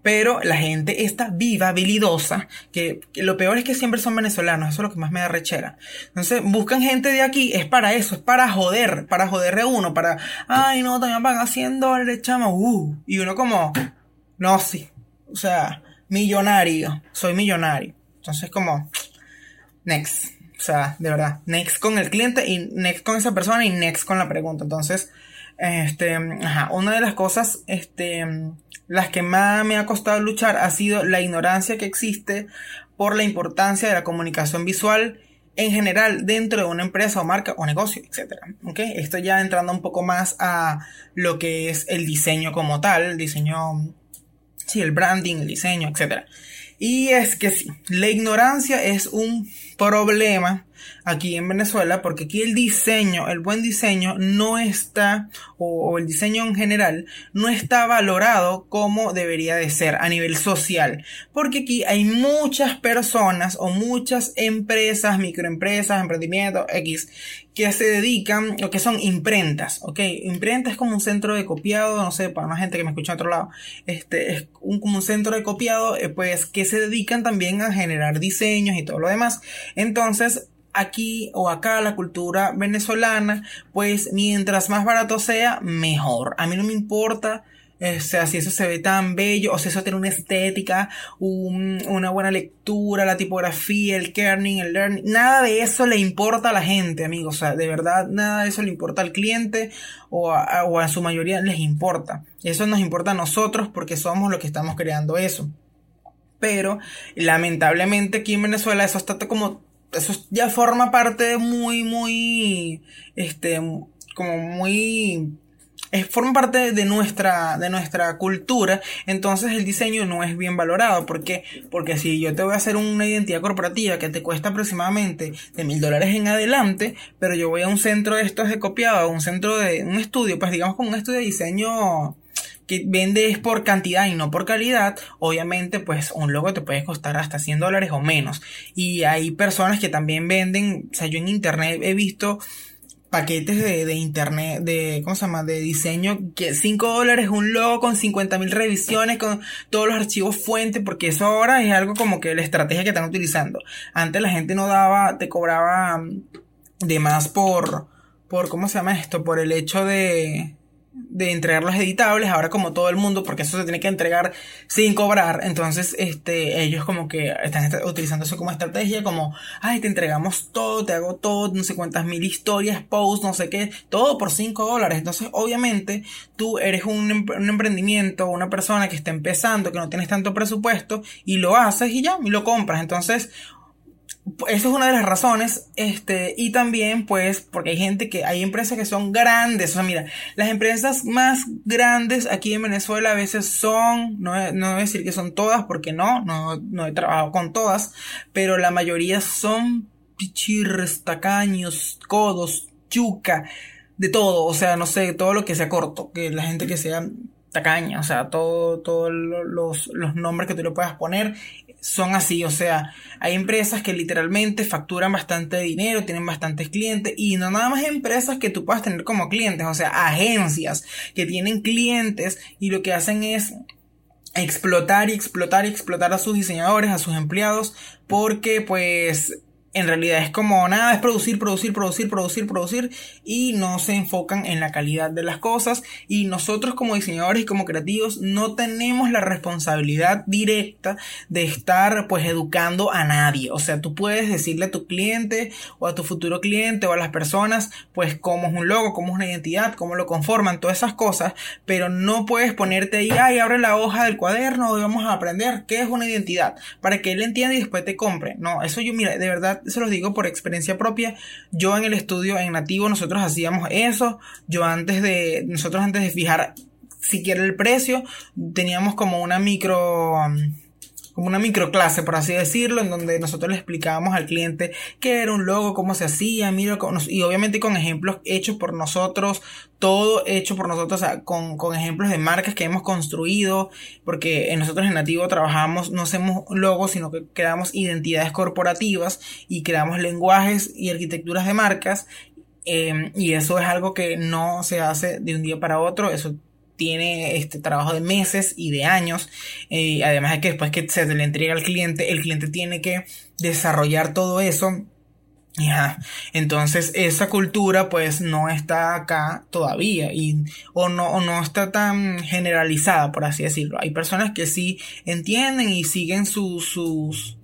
pero la gente está viva, habilidosa, que, lo peor es que siempre son venezolanos, eso es lo que más me da rechera. Entonces, buscan gente de aquí, es para eso, es para joder, para joder a uno, para, ay no, también pagan 100 dólares, chamo, uh, y uno como, no, sí, o sea, millonario, soy millonario. Entonces, como, next. O sea, de verdad, next con el cliente y next con esa persona y next con la pregunta. Entonces, este, una de las cosas, este, las que más me ha costado luchar ha sido la ignorancia que existe por la importancia de la comunicación visual en general dentro de una empresa o marca o negocio, etc. ¿Okay? Esto ya entrando un poco más a lo que es el diseño como tal, el diseño, sí, el branding, el diseño, etc. Y es que sí, la ignorancia es un problema aquí en Venezuela porque aquí el diseño, el buen diseño no está, o, el diseño en general, no está valorado como debería de ser a nivel social. Porque aquí hay muchas personas o muchas empresas, microempresas, emprendimientos, X, que se dedican o que son imprentas, ¿ok? Imprenta es como un centro de copiado, no sé, para una gente que me escucha a otro lado, este es un, como un centro de copiado, eh, pues que se dedican también a generar diseños y todo lo demás. Entonces, aquí o acá la cultura venezolana, pues mientras más barato sea, mejor. A mí no me importa. O sea, si eso se ve tan bello, o si eso tiene una estética, una buena lectura, la tipografía, el kerning, el learning, nada de eso le importa a la gente, amigos. O sea, de verdad, nada de eso le importa al cliente o a, o a su mayoría les importa. Eso nos importa a nosotros porque somos los que estamos creando eso. Pero lamentablemente aquí en Venezuela eso está como eso ya forma parte muy, muy, este, como muy, es, forma parte de nuestra, de nuestra cultura, entonces el diseño no es bien valorado. ¿Por qué? Porque si yo te voy a hacer una identidad corporativa que te cuesta aproximadamente de mil dólares en adelante, pero yo voy a un centro de estos de copiado, un centro de, un estudio, pues digamos como un estudio de diseño, que vendes por cantidad y no por calidad, obviamente pues un logo te puede costar hasta 100 dólares o menos. Y hay personas que también venden, o sea, yo en internet he visto paquetes de, internet, de, ¿cómo se llama? De diseño, que 5 dólares un logo con 50 mil revisiones, con todos los archivos fuentes, porque eso ahora es algo como que la estrategia que están utilizando. Antes la gente no daba, te cobraba de más por, por, ¿cómo se llama esto? Por el hecho de, de entregar los editables, ahora como todo el mundo, porque eso se tiene que entregar sin cobrar, entonces este, ellos como que están utilizando eso como estrategia, como, ay, te entregamos todo, te hago todo, no sé cuántas mil historias, posts, no sé qué, todo por 5 dólares, entonces obviamente tú eres un, un emprendimiento, una persona que está empezando, que no tienes tanto presupuesto, y lo haces y ya, y lo compras, entonces eso es una de las razones, este, y también, pues, porque hay gente que, hay empresas que son grandes, o sea, mira, las empresas más grandes aquí en Venezuela a veces son, no, no voy a decir que son todas, porque no, no, no he trabajado con todas, pero la mayoría son pichirres, tacaños, codos, chuca, de todo, o sea, no sé, todo lo que sea corto, que la gente que sea tacaña, o sea, todo, todos los, los nombres que tú le puedas poner son así, o sea, hay empresas que literalmente facturan bastante dinero, tienen bastantes clientes y no nada más empresas que tú puedas tener como clientes, o sea, agencias que tienen clientes y lo que hacen es explotar y explotar y explotar a sus diseñadores, a sus empleados, porque pues en realidad es como nada, es producir, producir, producir, producir, producir y no se enfocan en la calidad de las cosas y nosotros como diseñadores y como creativos no tenemos la responsabilidad directa de estar pues educando a nadie, o sea, tú puedes decirle a tu cliente o a tu futuro cliente o a las personas pues cómo es un logo, cómo es una identidad, cómo lo conforman, todas esas cosas, pero no puedes ponerte ahí, ay, abre la hoja del cuaderno y vamos a aprender qué es una identidad para que él entienda y después te compre. No, eso yo mira, de verdad se los digo por experiencia propia. Yo en el estudio en nativo nosotros hacíamos eso. Yo antes de, nosotros antes de fijar siquiera el precio, teníamos como una micro como una microclase, por así decirlo, en donde nosotros le explicábamos al cliente qué era un logo, cómo se hacía, mira, y obviamente con ejemplos hechos por nosotros, todo hecho por nosotros, o sea, con, con, ejemplos de marcas que hemos construido, porque nosotros en Nativo trabajamos, no hacemos logos, sino que creamos identidades corporativas y creamos lenguajes y arquitecturas de marcas, eh, y eso es algo que no se hace de un día para otro, eso tiene este trabajo de meses y de años. Eh, además de que después que se le entrega al cliente, el cliente tiene que desarrollar todo eso. Entonces esa cultura pues no está acá todavía y o no, o no está tan generalizada por así decirlo. Hay personas que sí entienden y siguen sus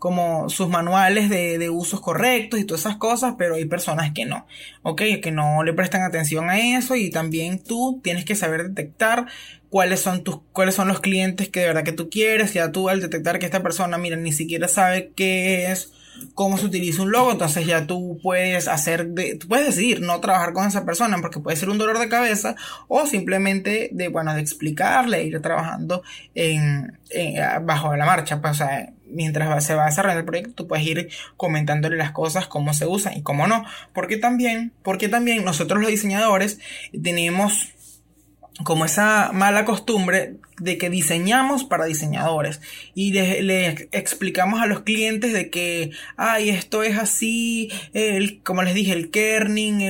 como sus manuales de, de, usos correctos y todas esas cosas, pero hay personas que no, ¿ok? Que no le prestan atención a eso y también tú tienes que saber detectar cuáles son tus, cuáles son los clientes que de verdad que tú quieres, ya tú al detectar que esta persona, mira, ni siquiera sabe qué es cómo se utiliza un logo, entonces ya tú puedes hacer, de, tú puedes decidir no trabajar con esa persona porque puede ser un dolor de cabeza o simplemente de, bueno, de explicarle, ir trabajando en, bajo la marcha, pues, o sea, mientras se va desarrollando el proyecto, tú puedes ir comentándole las cosas, cómo se usan y cómo no, porque también, porque también nosotros los diseñadores tenemos como esa mala costumbre de que diseñamos para diseñadores y le, explicamos a los clientes de que, ay, esto es así, el, como les dije, el kerning,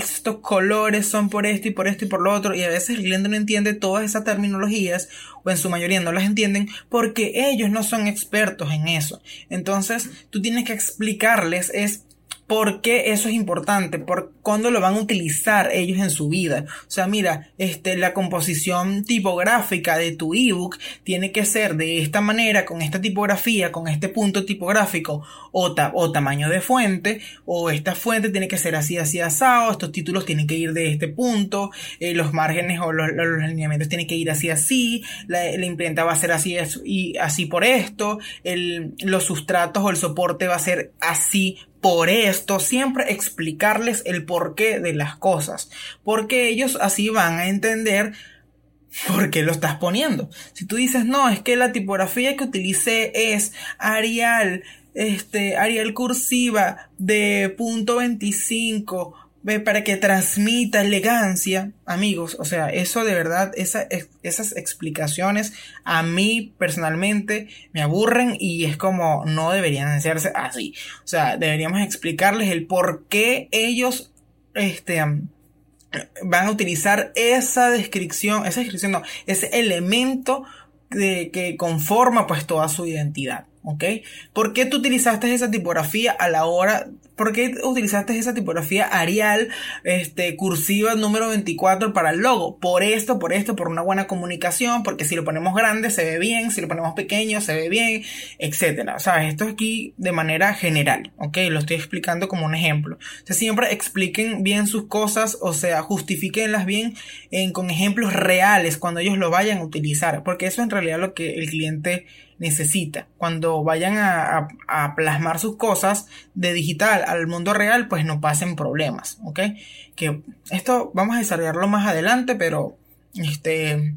estos colores son por esto y por esto y por lo otro, y a veces el cliente no entiende todas esas terminologías, o en su mayoría no las entienden, porque ellos no son expertos en eso. Entonces, tú tienes que explicarles es ¿Por qué eso es importante? ¿Por cuándo lo van a utilizar ellos en su vida? O sea, mira, este, la composición tipográfica de tu ebook tiene que ser de esta manera, con esta tipografía, con este punto tipográfico o, o tamaño de fuente, o esta fuente tiene que ser así, así, asado, estos títulos tienen que ir de este punto, eh, los márgenes o los, los, lineamientos tienen que ir así, así, la, la, imprenta va a ser así y así por esto, el, los sustratos o el soporte va a ser así por esto, siempre explicarles el porqué de las cosas, porque ellos así van a entender por qué lo estás poniendo. Si tú dices, no, es que la tipografía que utilicé es Arial, este, Arial cursiva de punto 25 para que transmita elegancia, amigos, o sea, eso de verdad, esa, esas explicaciones a mí personalmente me aburren y es como no deberían hacerse así. O sea, deberíamos explicarles el por qué ellos, este, van a utilizar esa descripción, esa descripción no, ese elemento de, que conforma pues toda su identidad. ¿Ok? ¿Por qué tú utilizaste esa tipografía a la hora ¿Por qué utilizaste esa tipografía Arial, este, cursiva número 24 para el logo? Por esto, por esto, por una buena comunicación, porque si lo ponemos grande se ve bien, si lo ponemos pequeño se ve bien, etcétera. O sea, esto aquí de manera general, ¿ok? Lo estoy explicando como un ejemplo. O sea, siempre expliquen bien sus cosas, o sea, justifiquenlas bien en, con ejemplos reales cuando ellos lo vayan a utilizar, porque eso es en realidad lo que el cliente necesita. Cuando vayan a, plasmar sus cosas de digital al mundo real, pues no pasen problemas, ¿ok? Que esto vamos a desarrollarlo más adelante, pero este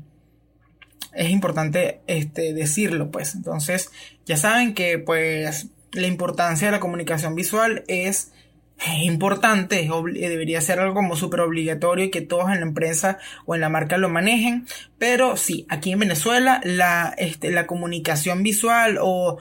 es importante este, decirlo, pues. Entonces, ya saben que pues la importancia de la comunicación visual es es importante, debería ser algo como súper obligatorio y que todos en la empresa o en la marca lo manejen, pero sí, aquí en Venezuela la, este, la comunicación visual o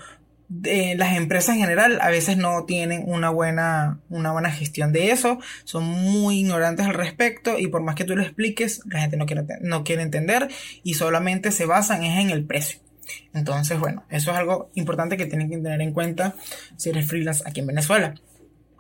las empresas en general a veces no tienen una buena, una buena gestión de eso, son muy ignorantes al respecto y por más que tú lo expliques, la gente no quiere, no quiere entender y solamente se basan en el precio. Entonces, bueno, eso es algo importante que tienen que tener en cuenta si eres freelance aquí en Venezuela.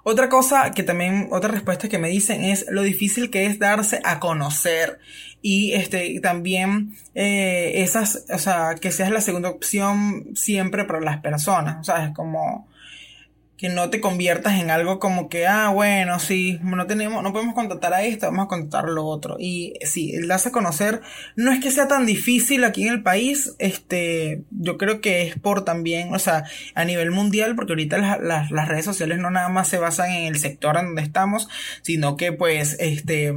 Otra cosa que también, otra respuesta que me dicen es lo difícil que es darse a conocer. Y este también eh, esas, o sea, que seas la segunda opción siempre para las personas, o sea, es como que no te conviertas en algo como que, ah, bueno, sí, no tenemos, no podemos contratar a esto, vamos a contratar lo otro. Y sí, el darse a conocer no es que sea tan difícil aquí en el país, este, yo creo que es por también, o sea, a nivel mundial, porque ahorita las, las redes sociales no nada más se basan en el sector en donde estamos, sino que pues, este,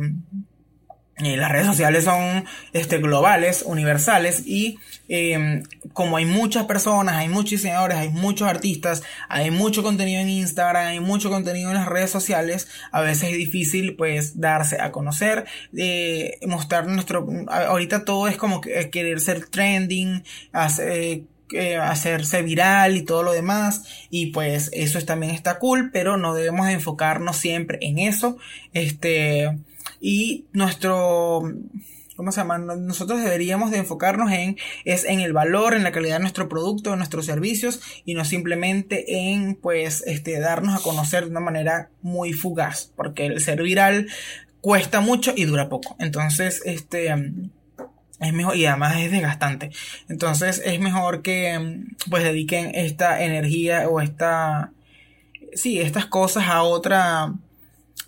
eh, las redes sociales son este, globales, universales y em, como hay muchas personas, hay muchos diseñadores, hay muchos artistas, hay mucho contenido en Instagram, hay mucho contenido en las redes sociales, a veces es difícil pues darse a conocer, eh, mostrar nuestro... Ahorita todo es como que, querer ser trending, hacer... Eh, hacerse viral y todo lo demás y pues eso también está cool pero no debemos enfocarnos siempre en eso este y nuestro ¿cómo se llama? Nosotros deberíamos de enfocarnos en, es en el valor, en la calidad de nuestro producto, de nuestros servicios y no simplemente en, pues, este, darnos a conocer de una manera muy fugaz, porque el ser viral cuesta mucho y dura poco. Entonces, este, es mejor y además es desgastante. Entonces es mejor que pues dediquen esta energía o esta sí, estas cosas a otra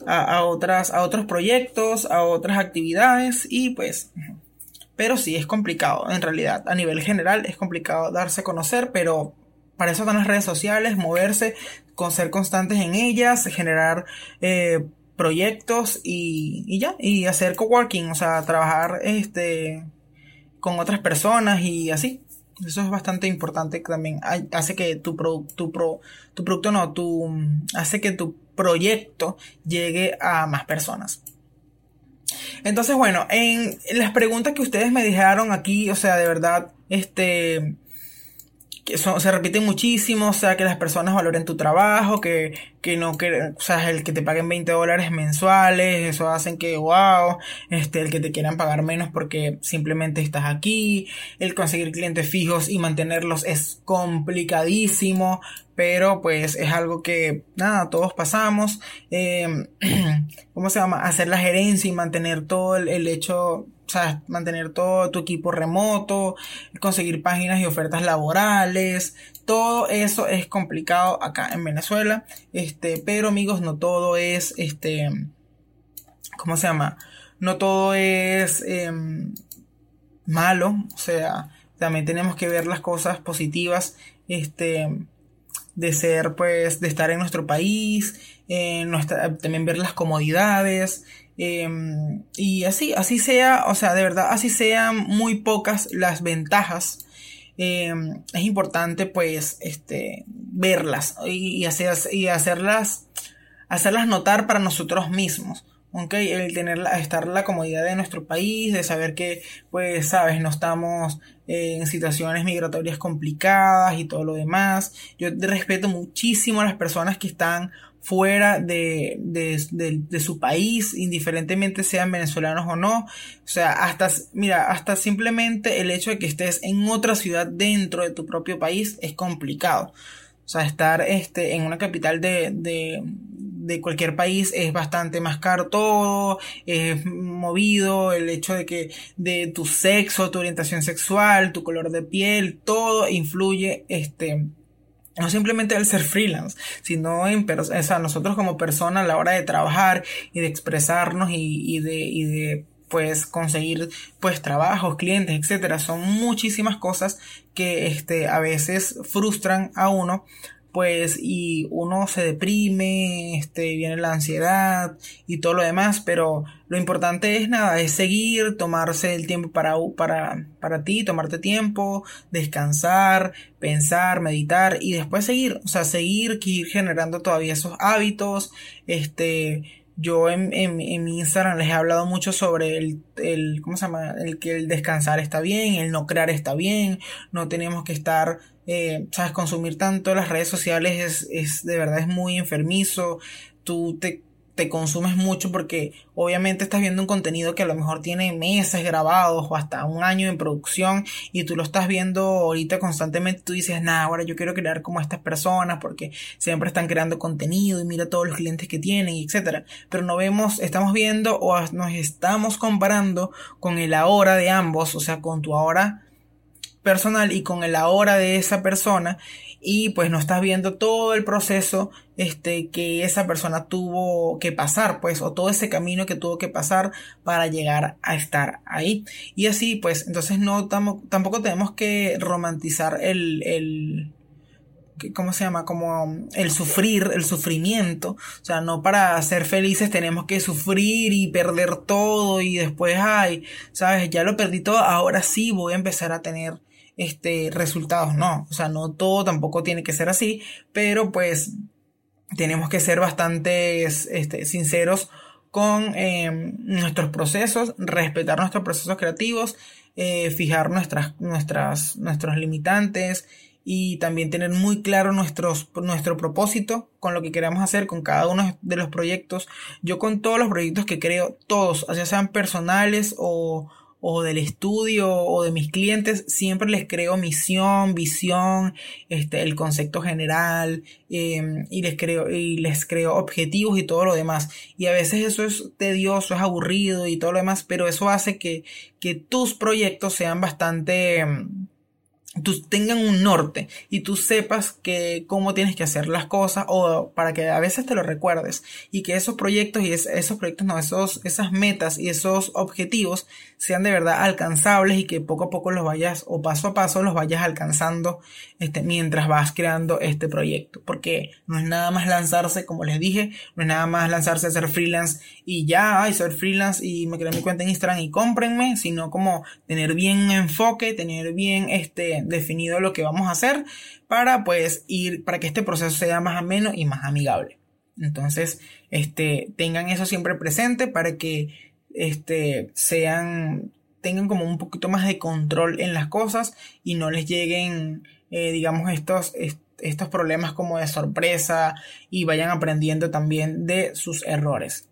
a, otras a otros proyectos, a otras actividades y pues pero sí es complicado en realidad, a nivel general es complicado darse a conocer, pero para eso están las redes sociales, moverse, con ser constantes en ellas, generar eh, proyectos y, y, ya, y hacer coworking, o sea, trabajar este con otras personas y así. Eso es bastante importante también hace que tu, tu, tu producto no, tu, hace que tu proyecto llegue a más personas. Entonces, bueno, en las preguntas que ustedes me dejaron aquí, o sea, de verdad, este, que se repiten muchísimo, o sea, que las personas valoren tu trabajo, que, que no, que, o sea, el que te paguen 20 dólares mensuales, eso hacen que, wow, este, el que te quieran pagar menos porque simplemente estás aquí, el conseguir clientes fijos y mantenerlos es complicadísimo, pero pues es algo que, nada, todos pasamos, eh, ¿cómo se llama? Hacer la gerencia y mantener todo el, el hecho o sea, mantener todo tu equipo remoto, conseguir páginas y ofertas laborales, todo eso es complicado acá en Venezuela, este, pero amigos, no todo es, este, ¿cómo se llama? No todo es em, malo, o sea, también tenemos que ver las cosas positivas, este, de ser, pues, de estar en nuestro país, también ver las comodidades, Em, y así, así sea, o sea, de verdad, así sean muy pocas las ventajas. Em, es importante pues este verlas y, hacer, y hacerlas hacerlas notar para nosotros mismos el tener la, estar la comodidad de nuestro país, de saber que, pues, sabes, no estamos en situaciones migratorias complicadas y todo lo demás. Yo respeto muchísimo a las personas que están fuera de, de, su país, indiferentemente sean venezolanos o no. O sea, hasta, mira, hasta simplemente el hecho de que estés en otra ciudad dentro de tu propio país es complicado. O sea, estar este, en una capital de, de, de cualquier país es bastante más caro todo, es movido, el hecho de que de tu sexo, tu orientación sexual, tu color de piel, todo influye este no simplemente el ser freelance, sino en o sea, nosotros como personas a la hora de trabajar y de expresarnos y, y de, y de pues conseguir pues trabajos, clientes, etcétera, son muchísimas cosas que este a veces frustran a uno pues y uno se deprime, este, viene la ansiedad y todo lo demás, pero lo importante es nada, es seguir, tomarse el tiempo para, para, para ti, tomarte tiempo, descansar, pensar, meditar y después seguir, o sea, seguir, ir generando todavía esos hábitos, este, yo en, en, en, mi Instagram les he hablado mucho sobre el, el, ¿cómo se llama? El que el descansar está bien, el no crear está bien, no tenemos que estar eh, sabes, consumir tanto las redes sociales es, es de verdad es muy enfermizo, tú te, te consumes mucho porque obviamente estás viendo un contenido que a lo mejor tiene meses grabados o hasta un año en producción y tú lo estás viendo ahorita constantemente, tú dices, nada, ahora yo quiero crear como estas personas porque siempre están creando contenido y mira todos los clientes que tienen, etcétera. Pero no vemos, estamos viendo o nos estamos comparando con el ahora de ambos, o sea, con tu ahora personal y con el ahora de esa persona y pues no estás viendo todo el proceso este que esa persona tuvo que pasar pues o todo ese camino que tuvo que pasar para llegar a estar ahí y así pues entonces no tampoco tenemos que romantizar el, el ¿cómo se llama? Como el sufrir, el sufrimiento. O sea, no para ser felices tenemos que sufrir y perder todo y después, ay, sabes, ya lo perdí todo, ahora sí voy a empezar a tener este, resultados, no, o sea, no todo tampoco tiene que ser así, pero pues tenemos que ser bastante este, sinceros con em, nuestros procesos, respetar nuestros procesos creativos, eh, fijar nuestras, nuestras, nuestros limitantes y también tener muy claro nuestros, nuestro propósito con lo que queremos hacer con cada uno de los proyectos. Yo con todos los proyectos que creo, todos, ya sean personales o, o del estudio o de mis clientes, siempre les creo misión, visión, este, el concepto general, em, y les creo, y les creo objetivos y todo lo demás. Y a veces eso es tedioso, es aburrido y todo lo demás, pero eso hace que, que tus proyectos sean bastante, em, tú tengan un norte y tú sepas que cómo tienes que hacer las cosas o para que a veces te lo recuerdes y que esos proyectos y esos proyectos no esos esas metas y esos objetivos sean de verdad alcanzables y que poco a poco los vayas o paso a paso los vayas alcanzando este mientras vas creando este proyecto. Porque no es nada más lanzarse como les dije no es nada más lanzarse a ser freelance y ya ay ser freelance y me creo mi cuenta en Instagram y cómprenme sino como tener bien enfoque tener bien este definido lo que vamos a hacer para pues ir, para que este proceso sea más ameno y más amigable. Entonces, este, tengan eso siempre presente para que este, sean, tengan como un poquito más de control en las cosas y no les lleguen, eh, digamos, estos, estos problemas como de sorpresa y vayan aprendiendo también de sus errores.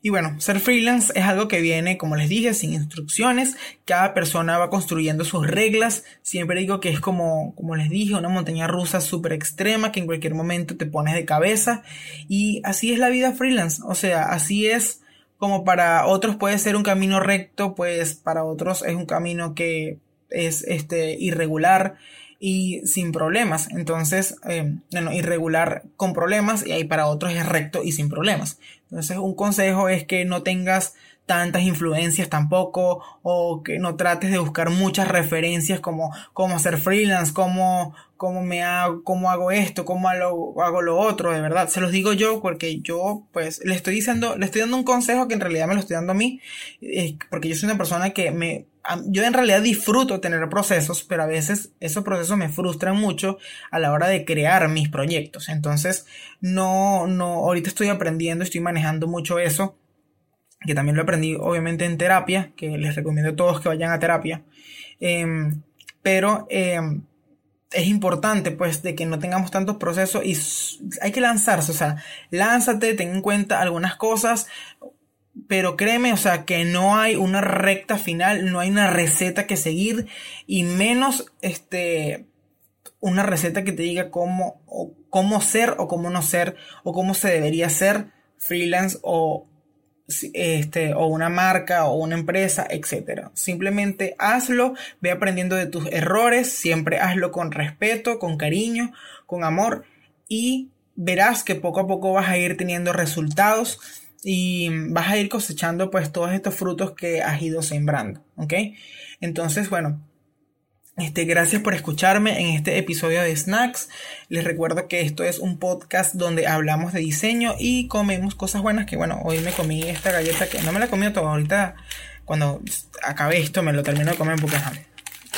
Y bueno, ser freelance es algo que viene, como les dije, sin instrucciones. Cada persona va construyendo sus reglas. Siempre digo que es como, como les dije, una montaña rusa súper extrema que en cualquier momento te pones de cabeza. Y así es la vida freelance. O sea, así es como para otros puede ser un camino recto, pues para otros es un camino que es este irregular y sin problemas. Entonces, eh, bueno, irregular con problemas y ahí para otros es recto y sin problemas. Entonces, un consejo es que no tengas tantas influencias tampoco o que no trates de buscar muchas referencias como cómo hacer freelance, cómo, cómo me hago, cómo hago esto, cómo hago, hago lo otro, de verdad. Se los digo yo porque yo pues le estoy diciendo, le estoy dando un consejo que en realidad me lo estoy dando a mí, porque yo soy una persona que me yo en realidad disfruto tener procesos, pero a veces esos procesos me frustran mucho a la hora de crear mis proyectos. Entonces, no, no, ahorita estoy aprendiendo, estoy manejando mucho eso, que también lo aprendí obviamente en terapia, que les recomiendo a todos que vayan a terapia. Em, pero em, es importante pues de que no tengamos tantos procesos y hay que lanzarse, o sea, lánzate, ten en cuenta algunas cosas, pero créeme, o sea, que no hay una recta final, no hay una receta que seguir y menos este una receta que te diga cómo o cómo ser o cómo no ser o cómo se debería ser freelance o este o una marca o una empresa, etcétera. Simplemente hazlo, ve aprendiendo de tus errores, siempre hazlo con respeto, con cariño, con amor y verás que poco a poco vas a ir teniendo resultados y vas a ir cosechando pues todos estos frutos que has ido sembrando, ¿ok? Entonces, bueno, este, gracias por escucharme en este episodio de Snacks. Les recuerdo que esto es un podcast donde hablamos de diseño y comemos cosas buenas. Que bueno, hoy me comí esta galleta que no me la comido toda. Ahorita, cuando acabe esto, me lo termino de comer porque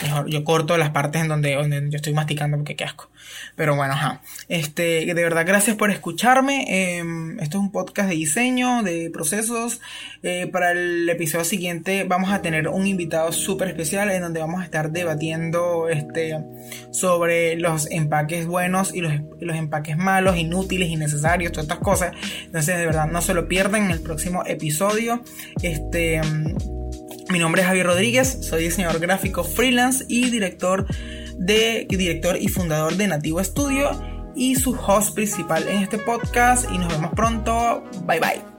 Mejor yo corto las partes en donde, donde yo estoy masticando porque qué asco. Pero bueno, ajá. Este, de verdad, gracias por escucharme. Em, esto es un podcast de diseño, de procesos. Eh, para el episodio siguiente vamos a tener un invitado súper especial en donde vamos a estar debatiendo este, sobre los empaques buenos y los, los empaques malos, inútiles, innecesarios, todas estas cosas. Entonces, de verdad, no se lo pierdan en el próximo episodio. Este mi nombre es Javier Rodríguez, soy diseñador gráfico freelance y director de director y fundador de Nativo Studio y su host principal en este podcast y nos vemos pronto. Bye bye.